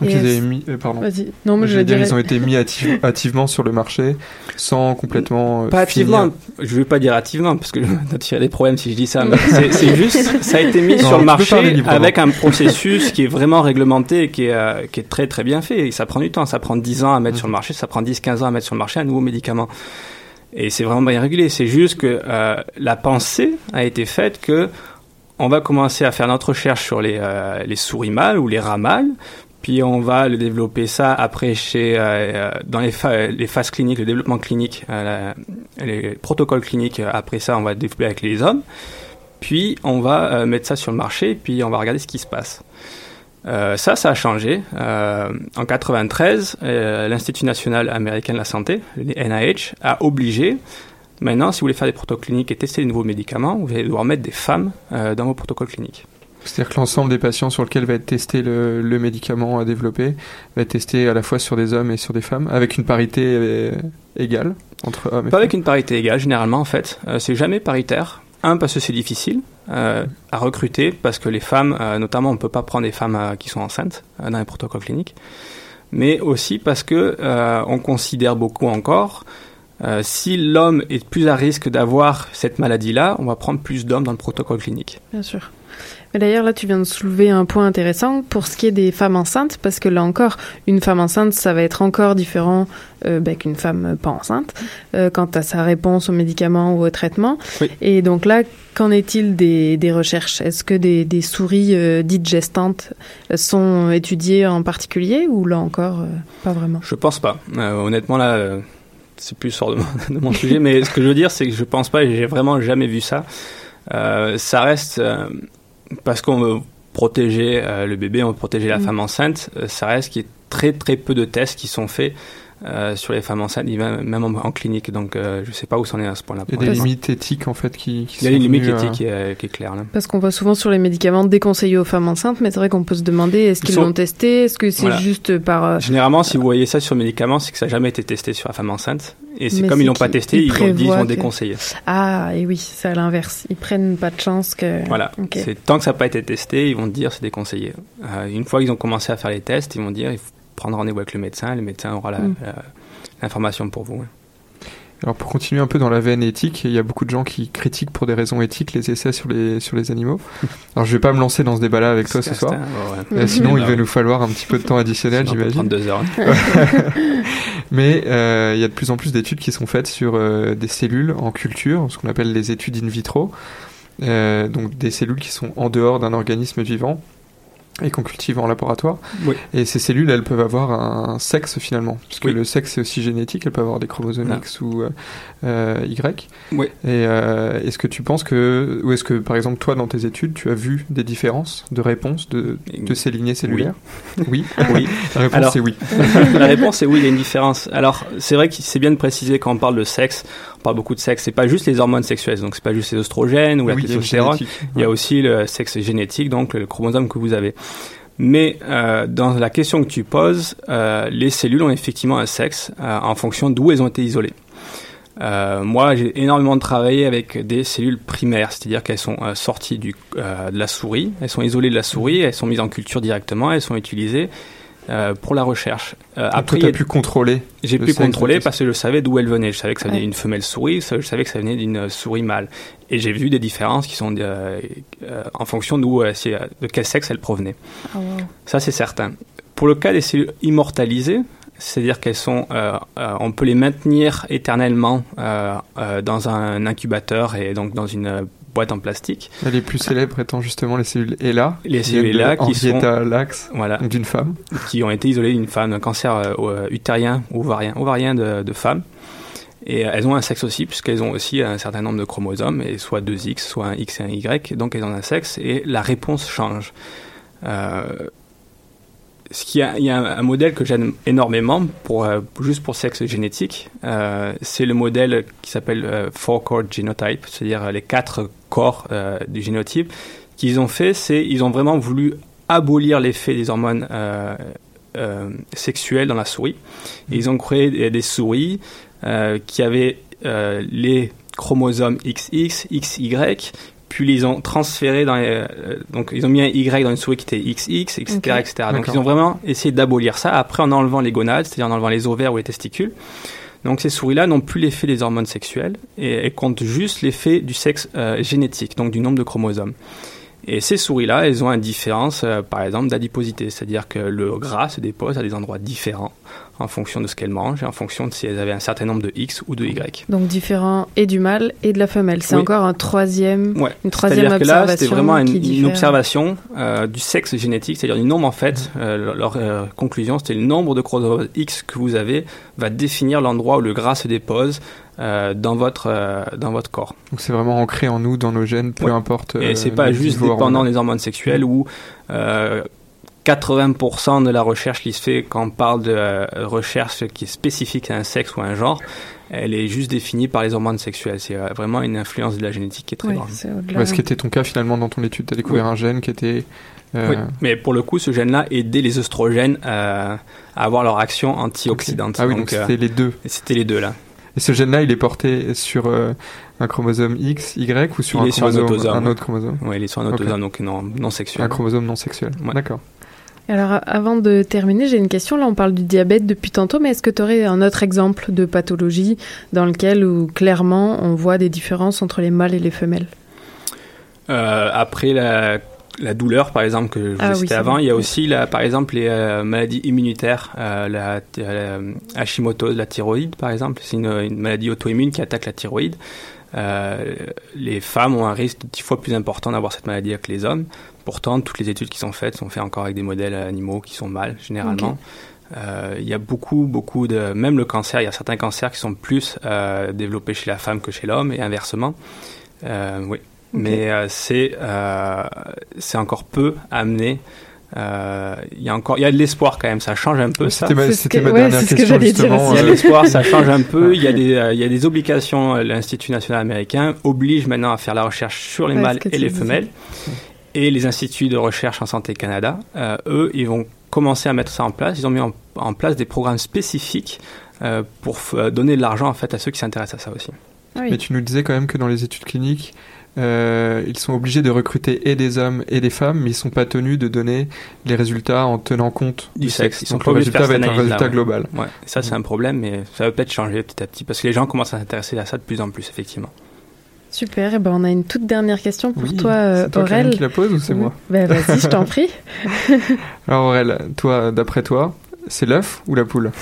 Donc ils, avaient est-ce- mis, euh, pardon. Vas-y. Non, mais je J'allais dire, dirais- ils ont été mis active- activement sur le marché sans complètement. euh, Pas activement, finir. je ne vais pas dire activement, parce que je vais tirer des problèmes si je dis ça, mais c'est c'est juste, ça a été mis Non, sur le marché avec un processus qui est vraiment réglementé et qui est, euh, qui est très très bien fait. Et ça prend du temps, ça prend 10 ans à mettre sur Mhm. le marché, ça prend 10-15 ans à mettre sur le marché un nouveau médicament. Et c'est vraiment bien régulé. C'est juste que euh, la pensée a été faite que on va commencer à faire notre recherche sur les, euh, les souris mâles ou les rats mâles, puis on va le développer ça après chez, euh, euh, dans les, les phases cliniques, le développement clinique, euh, les protocoles cliniques. Après ça, on va le développer avec les hommes. Puis on va mettre ça sur le marché, puis on va regarder ce qui se passe. Ça, ça a changé. En 93, euh, l'Institut national américain de la santé, le NIH, a obligé Maintenant, si vous voulez faire des protocoles cliniques et tester des nouveaux médicaments, vous allez devoir mettre des femmes dans vos protocoles cliniques. C'est-à-dire que l'ensemble des patients sur lesquels va être testé le, le médicament à développer va être testé à la fois sur des hommes et sur des femmes, avec une parité euh, égale entre hommes et Pas femmes. avec une parité égale, généralement, en fait. Euh, c'est jamais paritaire. Un, parce que c'est difficile euh, à recruter, parce que les femmes, euh, notamment, on ne peut pas prendre des femmes euh, qui sont enceintes euh, dans les protocoles cliniques. Mais aussi parce que euh, on considère beaucoup encore, euh, si l'homme est plus à risque d'avoir cette maladie-là, on va prendre plus d'hommes dans le protocole clinique. Bien sûr. Mais d'ailleurs, là, tu viens de soulever un point intéressant pour ce qui est des femmes enceintes, parce que là encore, une femme enceinte, ça va être encore différent euh, ben, qu'une femme pas enceinte euh, quant à sa réponse aux médicaments ou aux traitements. Et donc là, qu'en est-il des, des recherches? Est-ce que des, des souris euh, dites gestantes sont étudiées en particulier ou là encore, euh, pas vraiment? Je pense pas. Euh, honnêtement, là, euh, c'est plus hors de mon, de mon sujet, mais ce que je veux dire, c'est que je pense pas, et j'ai vraiment jamais vu ça. Euh, ça reste euh, parce qu'on veut protéger euh, le bébé, on veut protéger la Mm. femme enceinte. euh, ça reste qu'il y a très très peu de tests qui sont faits euh, sur les femmes enceintes, même même en, en clinique. Donc, euh, je sais pas où c'en est à ce point-là. Il y a des limites éthiques en fait qui, qui Il y a sont une limite éthique euh, qui est, qui est claire là. Parce qu'on voit souvent sur les médicaments déconseillés aux femmes enceintes, mais c'est vrai qu'on peut se demander est-ce Ils qu'ils sont- l'ont testé? Est-ce que c'est Voilà. juste par. euh, Généralement, si vous voyez ça sur médicaments, c'est que ça n'a jamais été testé sur la femme enceinte. Et c'est comme ils l'ont pas testé, ils ils, ont dit ils ont que- déconseillé. Ah, et oui, c'est à l'inverse. Ils prennent pas de chance que. Voilà. Ok. C'est tant que ça n'a pas été testé, ils vont dire c'est déconseillé. Euh, une fois qu'ils ont commencé à faire les tests, ils vont dire il faut prendre rendez-vous avec le médecin. Le médecin aura Mm. l'information pour vous. Alors pour continuer un peu dans la veine éthique, il y a beaucoup de gens qui critiquent pour des raisons éthiques les essais sur les sur les animaux. Alors je vais pas me lancer dans ce débat-là avec toi ce soir. un- ouais, ouais. Euh, sinon il va nous falloir un petit peu de temps additionnel, j'imagine. prendre deux heures. Mais euh, il y a de plus en plus d'études qui sont faites sur euh, des cellules en culture, ce qu'on appelle les études in vitro. Euh, donc des cellules qui sont en dehors d'un organisme vivant et qu'on cultive en laboratoire. Oui. Et ces cellules, elles peuvent avoir un sexe finalement, puisque Oui. le sexe c'est aussi génétique, elles peuvent avoir des chromosomes Ah. X ou euh, Y. Oui. Et euh, est-ce que tu penses que, ou est-ce que par exemple toi dans tes études, tu as vu des différences de réponse de, de ces lignées cellulaires? Oui. Oui. La réponse c'est oui. la réponse est oui, il y a une différence. Alors, c'est vrai que c'est bien de préciser quand on parle de sexe, on parle beaucoup de sexe, c'est pas juste les hormones sexuelles, donc c'est pas juste les oestrogènes ou la Oui, testostérone, il y a aussi le sexe génétique, donc le chromosome que vous avez. Mais euh, dans la question que tu poses, euh, les cellules ont effectivement un sexe euh, en fonction d'où elles ont été isolées. Moi, j'ai énormément travaillé avec des cellules primaires, c'est-à-dire qu'elles sont sorties du, de la souris, elles sont isolées de la souris, elles sont mises en culture directement, elles sont utilisées euh, pour la recherche. Euh, après, toi, il y a- t'as pu contrôler j'ai pu contrôler parce que je savais d'où elle venait. Je savais que ça venait Ouais. d'une femelle souris, je savais que ça venait d'une souris mâle. Et j'ai vu des différences qui sont euh, euh, en fonction d'où, euh, euh, de quel sexe elle provenait. Ah, wow. Ça, c'est certain. Pour le cas des cellules immortalisées, c'est-à-dire qu'elles sont, euh, euh, on peut les maintenir éternellement euh, euh, dans un incubateur et donc dans une euh, boîte en plastique. Les plus célèbres étant justement les cellules ELA. Les qui cellules ELA qui sont Lacks, voilà, d'une femme. qui ont été isolées d'une femme, d'un cancer euh, euh, utérien ou ovarien, ovarien de, de femme. Et euh, elles ont un sexe aussi, puisqu'elles ont aussi un certain nombre de chromosomes, et soit deux X, soit un X et un Y, donc elles ont un sexe, et la réponse change. Euh, il y a un, modèle que j'aime énormément, pour, euh, juste pour sexe génétique, euh, c'est le modèle qui s'appelle euh, Four Core Genotype, c'est-à-dire les quatre corps du génotype. Qu'ils ont fait, c'est ils ont vraiment voulu abolir l'effet des hormones sexuelles dans la souris. Ils ont créé des, des souris qui avaient les chromosomes XX, XY, puis ils ont transféré dans les, euh, donc ils ont mis un Y dans une souris qui était XX, etc.. Donc ils ont vraiment essayé d'abolir ça. Après en enlevant les gonades, c'est-à-dire en enlevant les ovaires ou les testicules. Donc ces souris-là n'ont plus l'effet des hormones sexuelles et elles comptent juste l'effet du sexe euh, génétique, donc du nombre de chromosomes. Et ces souris-là, elles ont une différence, euh, par exemple, d'adiposité, c'est-à-dire que le gras se dépose à des endroits différents en fonction de ce qu'elles mangent et en fonction de si elles avaient un certain nombre de X ou de Y. Donc différent et du mâle et de la femelle. C'est Oui. encore un troisième, Ouais. une troisième C'est-à-dire que là, observation c'était vraiment une, observation euh, du sexe génétique, c'est-à-dire du nombre en fait. euh, leur euh, conclusion, c'était le nombre de chromosomes X que vous avez va définir l'endroit où le gras se dépose euh, dans votre euh, dans votre corps. Donc c'est vraiment ancré en nous, dans nos gènes, peu Ouais. importe. Et euh, c'est pas juste dépendant des hormones sexuelles où euh, 80% de la recherche qui se fait quand on parle de euh, recherche qui est spécifique à un sexe ou à un genre, elle est juste définie par les hormones sexuelles. C'est euh, vraiment une influence de la génétique qui est très Oui, grande. c'est au-delà. Ouais, ce qui était ton cas finalement dans ton étude, tu as découvert Oui. un gène qui était. euh, Oui, mais pour le coup, ce gène-là aidait les oestrogènes euh, à avoir leur action antioxydante. Ah oui, donc euh, c'était les deux. C'était les deux là. Et ce gène-là, il est porté sur euh, un chromosome X, Y ou sur il un est sur un chromosome, autosome. un autre chromosome? Oui, il est sur un Ok. autosome, donc non, non sexuel. Un chromosome non sexuel. Ouais. D'accord. Alors, avant de terminer, j'ai une question. Là, on parle du diabète depuis tantôt, mais est-ce que tu aurais un autre exemple de pathologie dans lequel, où clairement, on voit des différences entre les mâles et les femelles? Euh, après la la douleur, par exemple, que je Ah vous oui, citais avant. Il y a aussi, par exemple, les euh, maladies immunitaires, euh, la, la Hashimoto, la thyroïde, par exemple. C'est une, une maladie auto-immune qui attaque la thyroïde. Euh, les femmes ont un risque dix fois plus important d'avoir cette maladie que les hommes. Pourtant, toutes les études qui sont faites sont faites encore avec des modèles animaux qui sont mâles, généralement. Euh, il y a beaucoup, beaucoup de... Même le cancer, il y a certains cancers qui sont plus euh, développés chez la femme que chez l'homme, et inversement. Oui. Mais c'est c'est encore peu amené. Euh, Il y a encore, il y a de l'espoir quand même. Ça change un peu. ça. C'était ma- dernière question, justement, Il y a de euh. l'espoir, ça change un peu. Il y a des, euh, il y a des obligations. L'Institut national américain oblige maintenant à faire la recherche sur les Ouais, mâles et les femelles. Et les instituts de recherche en santé Canada, euh, eux, ils vont commencer à mettre ça en place. Ils ont mis en, en place des programmes spécifiques euh, pour donner de l'argent en fait à ceux qui s'intéressent à ça aussi. Mais tu nous disais quand même que dans les études cliniques, euh, ils sont obligés de recruter et des hommes et des femmes, mais ils sont pas tenus de donner les résultats en tenant compte du sexe. Ils Donc le résultat va être un résultat ouais. global. Ouais, ça c'est un problème, mais ça va peut-être changer petit à petit parce que les gens commencent à s'intéresser à ça de plus en plus, effectivement. Super, et ben on a une toute dernière question pour Oui, toi, euh, c'est toi, Aurel. La pose ou c'est moi? Ben vas-y, je t'en prie. Alors Aurel, toi, d'après toi, c'est l'œuf ou la poule?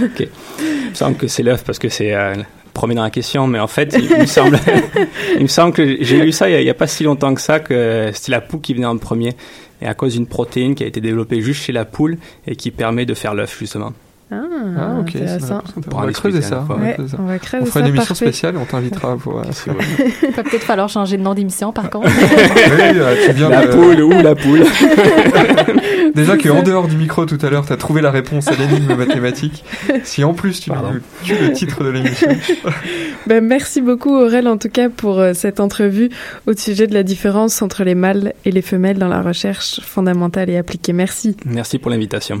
Ok. Il me semble que c'est l'œuf parce que c'est euh, premier dans la question, mais en fait, il, me semble que j'ai lu ça il n'y a, pas si longtemps que ça que c'était la poule qui venait en premier. Et à cause d'une protéine qui a été développée juste chez la poule et qui permet de faire l'œuf, justement. Ah, Ah, ok, intéressant. On va creuser ça. fois. on va Ouais, creuser ça. on va creuser On fera ça, une émission parfait. spéciale, on t'invitera pour. Il va peut-être falloir changer de nom d'émission, par contre. Oui, euh, tu viens La de- poule ou la poule. Déjà qu'en dehors du micro tout à l'heure, t'as trouvé la réponse à l'énigme mathématique. Si en plus tu Pardon. tues le titre de l'émission. Ben, merci beaucoup Aurel en tout cas pour euh, cette entrevue au sujet de la différence entre les mâles et les femelles dans la recherche fondamentale et appliquée. Merci. Merci pour l'invitation.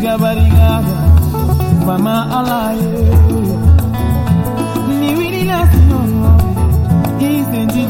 ni gabari gaga fama alaye ni wini la sino ni sendi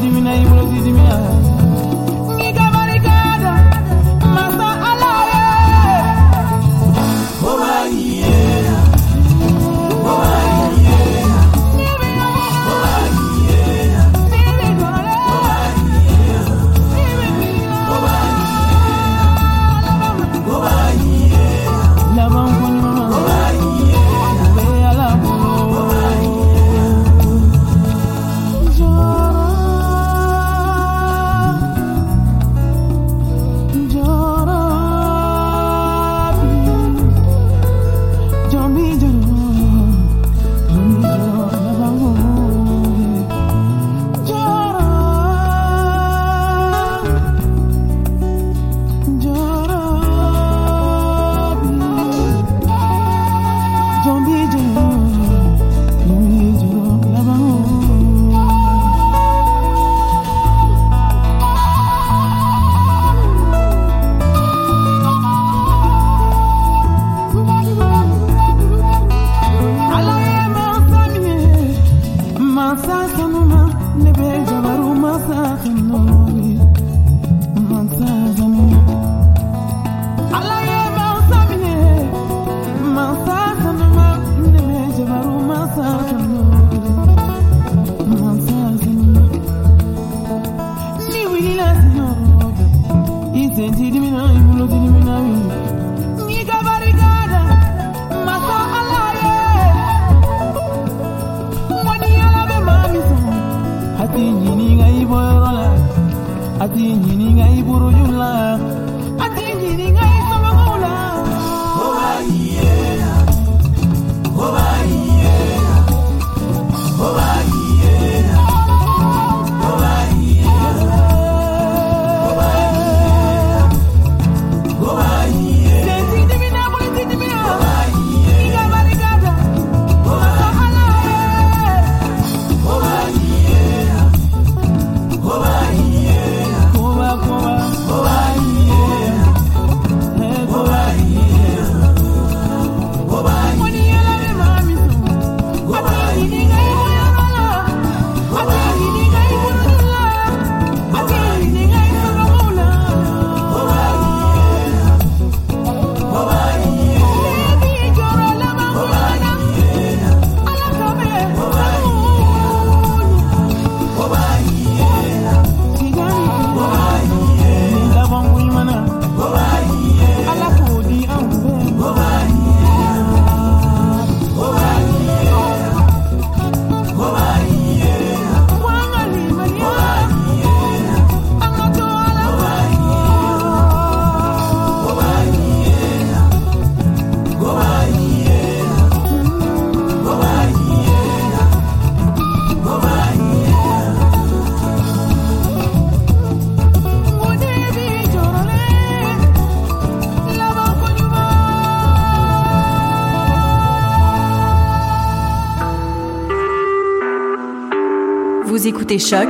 écoutez Choc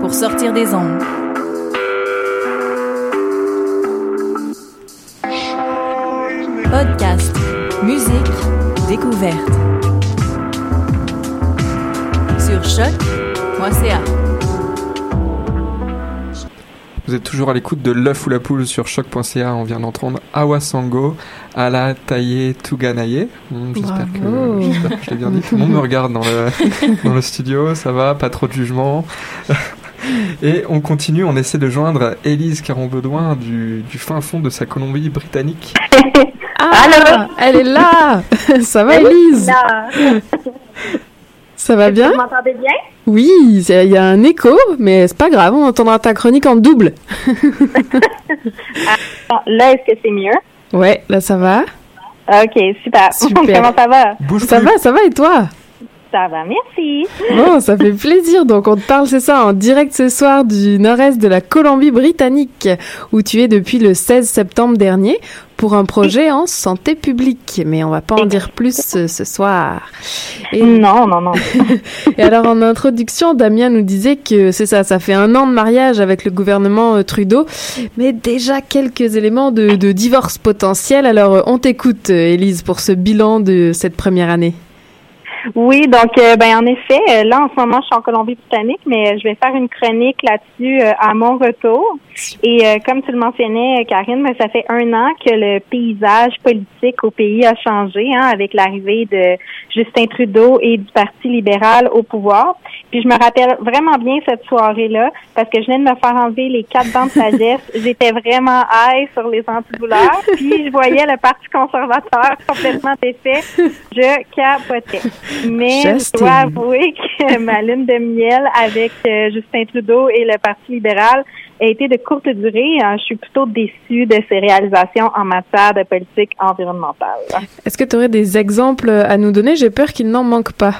pour sortir des ondes. Podcast, musique, découverte. Sur choc.ca. Vous êtes toujours à l'écoute de l'œuf ou la poule sur choc.ca. On vient d'entendre Awasango, Ala Taye Tuganaye. Hmm, J'espère que, j'espère que je l'ai bien dit. Tout le monde me regarde dans le, dans le studio. Ça va, pas trop de jugement. Et on continue, on essaie de joindre Élise Caron-Bedouin du, du fin fond de sa Colombie-Britannique. Ah, elle est là Ça va, Elise Ça va bien Vous m'entendez bien? Oui, il y a un écho, mais c'est pas grave, on entendra ta chronique en double. Bon, là, est-ce que c'est mieux? Ouais, là ça va? Ok, super. Super. Comment ça va? ça va, ça va et toi? Ça va, merci. Bon, ça fait plaisir. Donc, on te parle, c'est ça, en direct ce soir du nord-est de la Colombie-Britannique, où tu es depuis le 16 septembre dernier pour un projet en santé publique. Mais on va pas en dire plus ce, ce soir. Non, non, non. Et alors, en introduction, Damien nous disait que c'est ça, ça fait un an de mariage avec le gouvernement euh, Trudeau, mais déjà quelques éléments de, de divorce potentiel. Alors, euh, on t'écoute, euh, Élise, pour ce bilan de cette première année. Oui, donc, euh, ben, en effet, euh, là, en ce moment, je suis en Colombie-Britannique, mais euh, je vais faire une chronique là-dessus euh, à mon retour. Et euh, comme tu le mentionnais, euh, Karine, ben, ça fait un an que le paysage politique au pays a changé, hein, avec l'arrivée de Justin Trudeau et du Parti libéral au pouvoir. Puis je me rappelle vraiment bien cette soirée-là, parce que je venais de me faire enlever les quatre dents de sagesse. J'étais vraiment high sur les antidouleurs. Puis je voyais le Parti conservateur complètement défait. Je capotais. Mais je dois avouer que ma lune de miel avec euh, Justin Trudeau et le Parti libéral a été de courte durée. Euh, je suis plutôt déçue de ses réalisations en matière de politique environnementale. Est-ce que tu aurais des exemples à nous donner? J'ai peur qu'il n'en manque pas.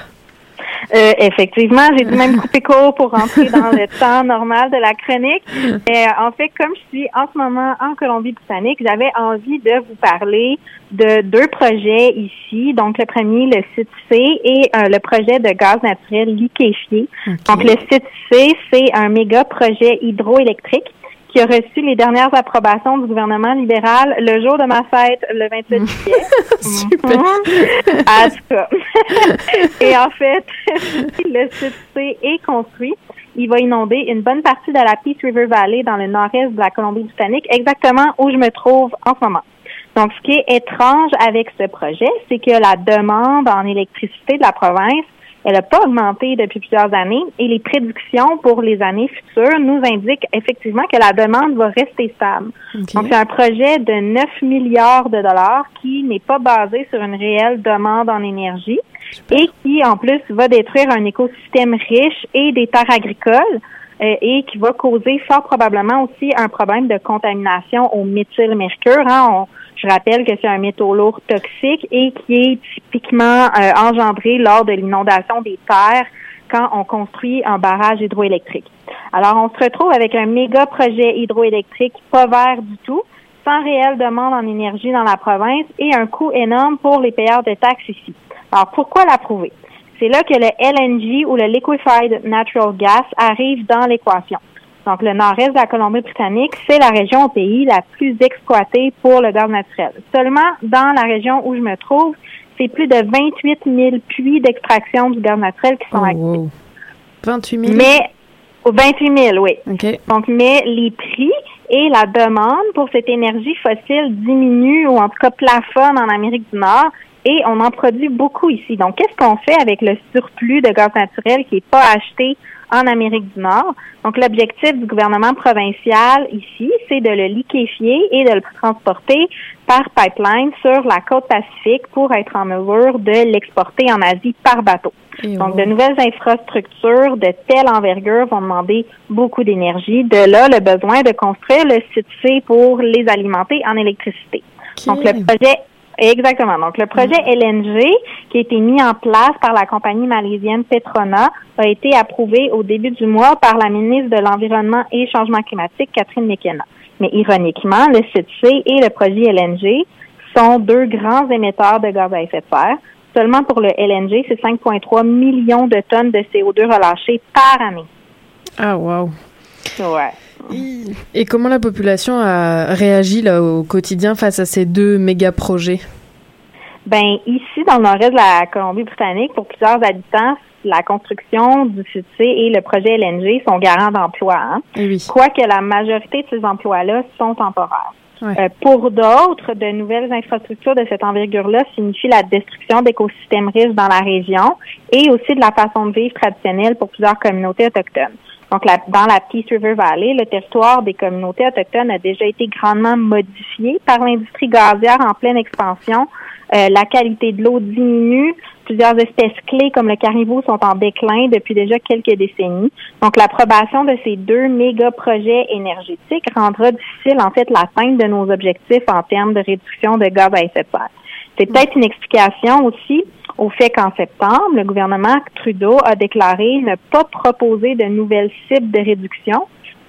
Euh, effectivement, j'ai dû même couper court pour rentrer dans le temps normal de la chronique. Euh, en fait, comme je suis en ce moment en Colombie-Britannique, j'avais envie de vous parler de deux projets ici. Donc, le premier, le site C et euh, le projet de gaz naturel liquéfié. Donc, le site C, c'est un méga projet hydroélectrique qui a reçu les dernières approbations du gouvernement libéral le jour de ma fête, le 27 juillet. Super. Tout cas. Et en fait, le site C est construit, il va inonder une bonne partie de la Peace River Valley dans le nord-est de la Colombie-Britannique, exactement où je me trouve en ce moment. Donc, ce qui est étrange avec ce projet, c'est que la demande en électricité de la province, elle n'a pas augmenté depuis plusieurs années et les prédictions pour les années futures nous indiquent effectivement que la demande va rester stable. Donc, c'est un projet de 9 milliards de dollars qui n'est pas basé sur une réelle demande en énergie et qui, en plus, va détruire un écosystème riche et des terres agricoles et qui va causer fort probablement aussi un problème de contamination au méthylmercure. Hein. Je rappelle que c'est un métaux lourd toxique et qui est typiquement euh, engendré lors de l'inondation des terres quand on construit un barrage hydroélectrique. Alors, on se retrouve avec un méga projet hydroélectrique pas vert du tout, sans réelle demande en énergie dans la province et un coût énorme pour les payeurs de taxes ici. Alors, pourquoi l'approuver? C'est là que le LNG ou le Liquefied Natural Gas arrive dans l'équation. Donc, le nord-est de la Colombie-Britannique, c'est la région au pays la plus exploitée pour le gaz naturel. Seulement, dans la région où je me trouve, c'est plus de 28 000 puits d'extraction du gaz naturel qui sont actifs. 28 000 Mais, au 28 000, oui. Donc, mais les prix et la demande pour cette énergie fossile diminuent ou en tout cas plafonnent en Amérique du Nord et on en produit beaucoup ici. Donc, qu'est-ce qu'on fait avec le surplus de gaz naturel qui n'est pas acheté en Amérique du Nord? Donc, l'objectif du gouvernement provincial ici, c'est de le liquéfier et de le transporter par pipeline sur la côte pacifique pour être en mesure de l'exporter en Asie par bateau. Donc, de nouvelles infrastructures de telle envergure vont demander beaucoup d'énergie. De là, le besoin de construire le site C pour les alimenter en électricité. Donc, le projet Exactement. Donc, le projet LNG, qui a été mis en place par la compagnie malaisienne Petronas, a été approuvé au début du mois par la ministre de l'Environnement et Changement climatique, Catherine McKenna. Mais ironiquement, le site C et le projet LNG sont deux grands émetteurs de gaz à effet de serre. Seulement pour le LNG, c'est 5,3 millions de tonnes de CO2 relâchées par année. Ah, wow. Ouais. Et comment la population a réagi là, au quotidien face à ces deux méga projets? Ben ici, dans le nord-est de la Colombie-Britannique, pour plusieurs habitants, la construction du C et le projet LNG sont garants d'emploi. Hein? Quoique la majorité de ces emplois-là sont temporaires. Euh, pour d'autres, de nouvelles infrastructures de cette envergure-là signifient la destruction d'écosystèmes riches dans la région et aussi de la façon de vivre traditionnelle pour plusieurs communautés autochtones. Donc, la, dans la Peace River Valley, le territoire des communautés autochtones a déjà été grandement modifié par l'industrie gazière en pleine expansion. Euh, la qualité de l'eau diminue. Plusieurs espèces clés comme le caribou sont en déclin depuis déjà quelques décennies. Donc, l'approbation de ces deux méga projets énergétiques rendra difficile, en fait, l'atteinte de nos objectifs en termes de réduction de gaz à effet de serre. C'est peut-être une explication aussi au fait qu'en septembre, le gouvernement Trudeau a déclaré ne pas proposer de nouvelles cibles de réduction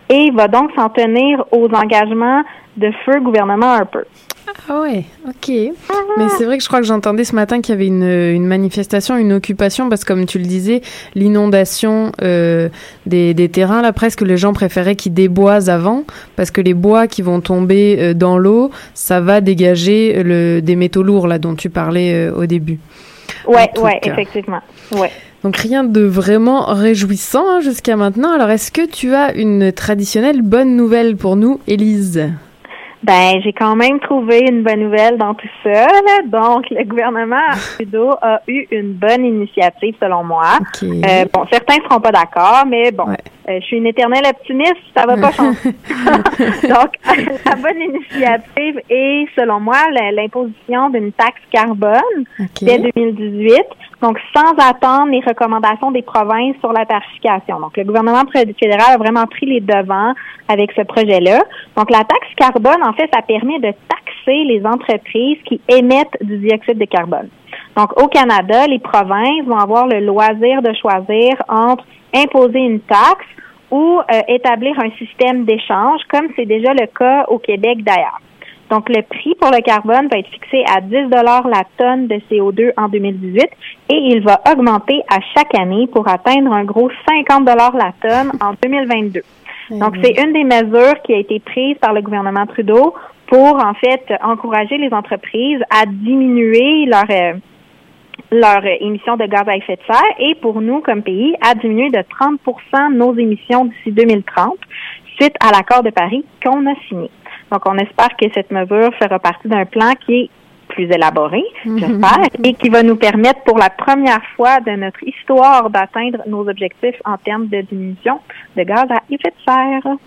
et va donc s'en tenir aux engagements de feu gouvernement Harper. Ah ouais, ok. Mais c'est vrai que je crois que j'entendais ce matin qu'il y avait une, manifestation, une occupation, parce que comme tu le disais, l'inondation euh, des, des, terrains, là presque les gens préféraient qu'ils déboisent avant, parce que les bois qui vont tomber euh, dans l'eau, ça va dégager le, des métaux lourds, là dont tu parlais euh, au début. Ouais, ouais, effectivement. Ouais. Donc rien de vraiment réjouissant hein, jusqu'à maintenant. Alors est-ce que tu as une traditionnelle bonne nouvelle pour nous, Élise? Ben, j'ai quand même trouvé une bonne nouvelle dans tout ça. Donc, le gouvernement Trudeau a eu une bonne initiative, selon moi. Euh, bon, certains ne seront pas d'accord, mais bon, euh, je suis une éternelle optimiste, ça va pas changer. Donc, la bonne initiative est, selon moi, l'imposition d'une taxe carbone dès 2018. Donc, sans attendre les recommandations des provinces sur la tarification. Donc, le gouvernement fédéral a vraiment pris les devants avec ce projet-là. Donc, la taxe carbone, en fait, ça permet de taxer les entreprises qui émettent du dioxyde de carbone. Donc, au Canada, les provinces vont avoir le loisir de choisir entre imposer une taxe ou euh, établir un système d'échange, comme c'est déjà le cas au Québec d'ailleurs. Donc, le prix pour le carbone va être fixé à 10 dollars la tonne de CO2 en 2018 et il va augmenter à chaque année pour atteindre un gros 50 dollars la tonne en 2022. Donc, c'est une des mesures qui a été prise par le gouvernement Trudeau pour, en fait, encourager les entreprises à diminuer leur, euh, leur émissions de gaz à effet de serre et pour nous, comme pays, à diminuer de 30% nos émissions d'ici 2030 suite à l'accord de Paris qu'on a signé. Donc, on espère que cette mesure fera partie d'un plan qui est plus élaboré, mhm. j'espère, et qui va nous permettre pour la première fois de notre histoire d'atteindre nos objectifs en termes de diminution de gaz à effet de serre.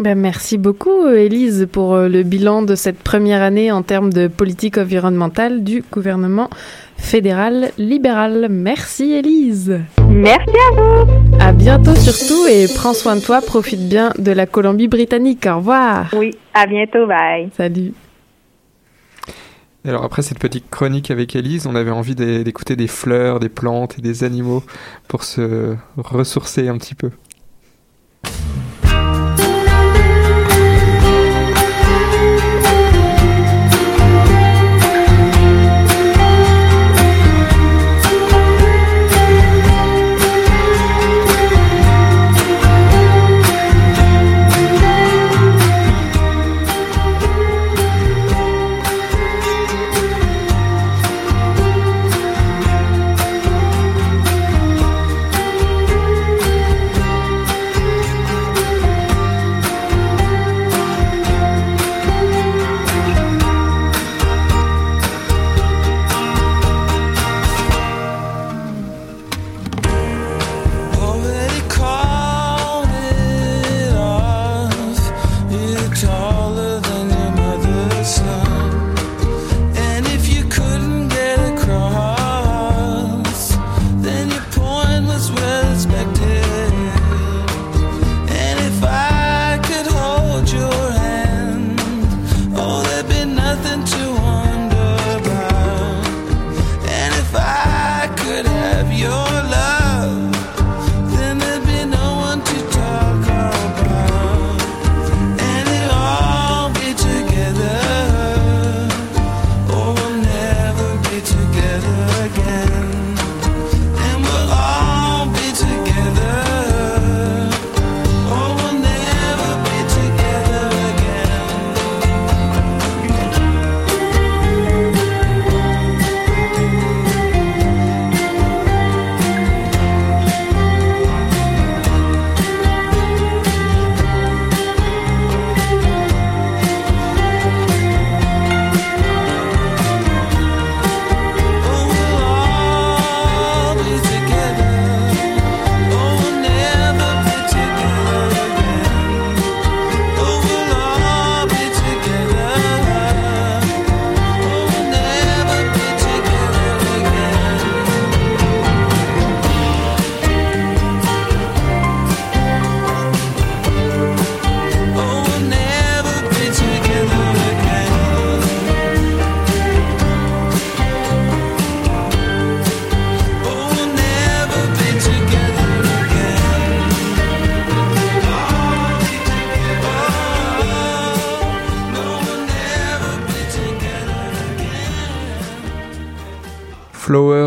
Ben, merci beaucoup, Élise, pour euh, le bilan de cette première année en termes de politique environnementale du gouvernement fédéral libéral. Merci, Élise. Merci à vous. À bientôt surtout et prends soin de toi. Profite bien de la Colombie-Britannique. Au revoir. Oui, à bientôt. Bye. Salut. alors après cette petite chronique avec Élise, on avait envie d'écouter des fleurs, des plantes et des animaux pour se ressourcer un petit peu.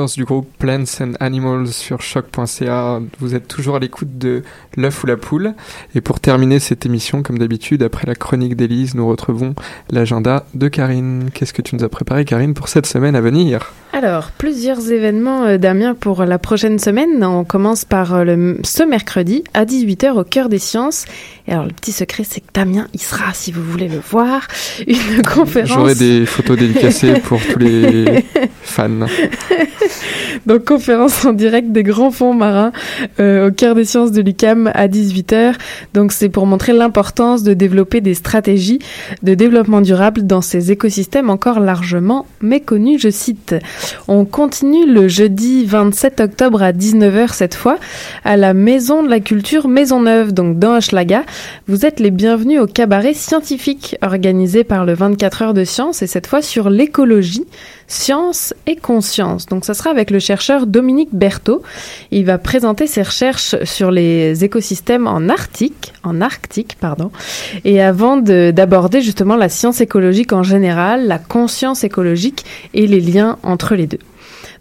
Du groupe Plants and Animals sur choc.ca. Vous êtes toujours à l'écoute de l'œuf ou la poule. Et pour terminer cette émission, comme d'habitude, après la chronique d'Élise, nous retrouvons l'agenda de Karine. Qu'est-ce que tu nous as préparé, Karine, pour cette semaine à venir? Alors, plusieurs événements, euh, Damien, pour la prochaine semaine. On commence par euh, le, ce mercredi à 18h au cœur des sciences. Et alors, le petit secret, c'est que Damien, il sera, si vous voulez le voir, une conférence. J'aurai des photos dédicacées pour tous les fans. Donc, conférence en direct des grands fonds marins euh, au cœur des sciences de l'UCAM à 18h. Donc, c'est pour montrer l'importance de développer des stratégies de développement durable dans ces écosystèmes encore largement méconnus, je cite. On continue le jeudi 27 octobre à 19h cette fois à la Maison de la Culture Maisonneuve, donc dans Hochelaga. Vous êtes les bienvenus au cabaret scientifique organisé par le 24 heures de science et cette fois sur l'écologie, science et conscience. Donc ça sera avec le chercheur Dominique Berthaud. Il va présenter ses recherches sur les écosystèmes en Arctique, en Arctique, pardon. Et avant d'aborder justement la science écologique en général, la conscience écologique et les liens entre les deux.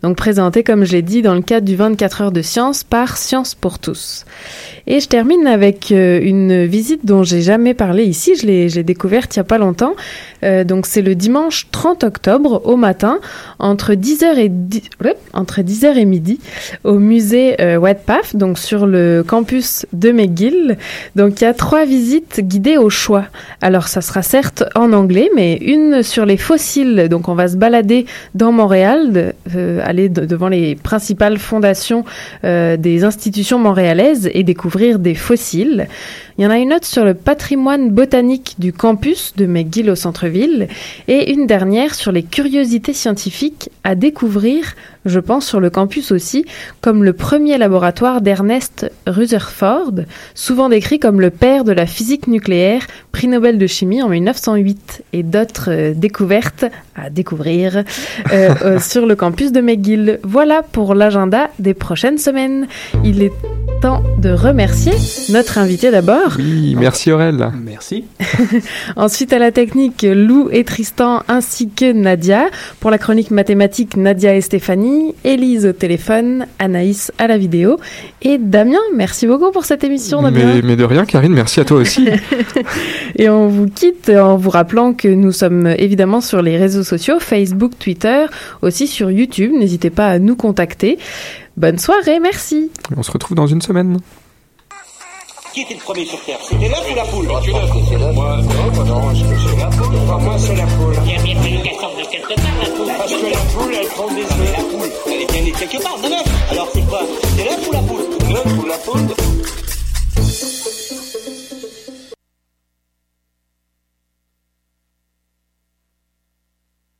Donc présenté, comme je l'ai dit, dans le cadre du 24 heures de science par Science pour tous. Et je termine avec euh, une visite dont j'ai jamais parlé ici. Je l'ai découverte il y a pas longtemps. Euh, donc c'est le dimanche 30 octobre au matin entre 10h et 10, entre 10h et midi au musée euh, Wetpath, donc sur le campus de McGill. Donc il y a trois visites guidées au choix. Alors ça sera certes en anglais, mais une sur les fossiles. Donc on va se balader dans Montréal, euh, aller devant les principales fondations euh, des institutions montréalaises et découvrir des fossiles. Il y en a une autre sur le patrimoine botanique du campus de McGill au centre-ville et une dernière sur les curiosités scientifiques à découvrir, je pense sur le campus aussi, comme le premier laboratoire d'Ernest Rutherford, souvent décrit comme le père de la physique nucléaire, prix Nobel de chimie en 1908 et d'autres euh, découvertes à découvrir euh, euh, sur le campus de McGill. Voilà pour l'agenda des prochaines semaines. Il est temps de remercier notre invité d'abord. Oui, merci Aurel. Merci. Ensuite à la technique, Lou et Tristan ainsi que Nadia. Pour la chronique mathématique, Nadia et Stéphanie. Élise au téléphone, Anaïs à la vidéo. Et Damien, merci beaucoup pour cette émission. Damien. Mais, mais de rien, Karine, merci à toi aussi. et on vous quitte en vous rappelant que nous sommes évidemment sur les réseaux sociaux, Facebook, Twitter, aussi sur YouTube. N'hésitez pas à nous contacter. Bonne soirée, merci. On se retrouve dans une semaine. Qui était le premier sur Terre? C'était l'œuf ou la poule? C'est l'œuf. Moi, non, non, c'est la poule. Moi, c'est la poule. Il y a bien fallu qu'elle sorte de quelque part, la poule. Parce que la poule, elle prend des œufs. La poule, elle est bien née quelque part, de l'œuf. Alors, c'est quoi? C'est l'œuf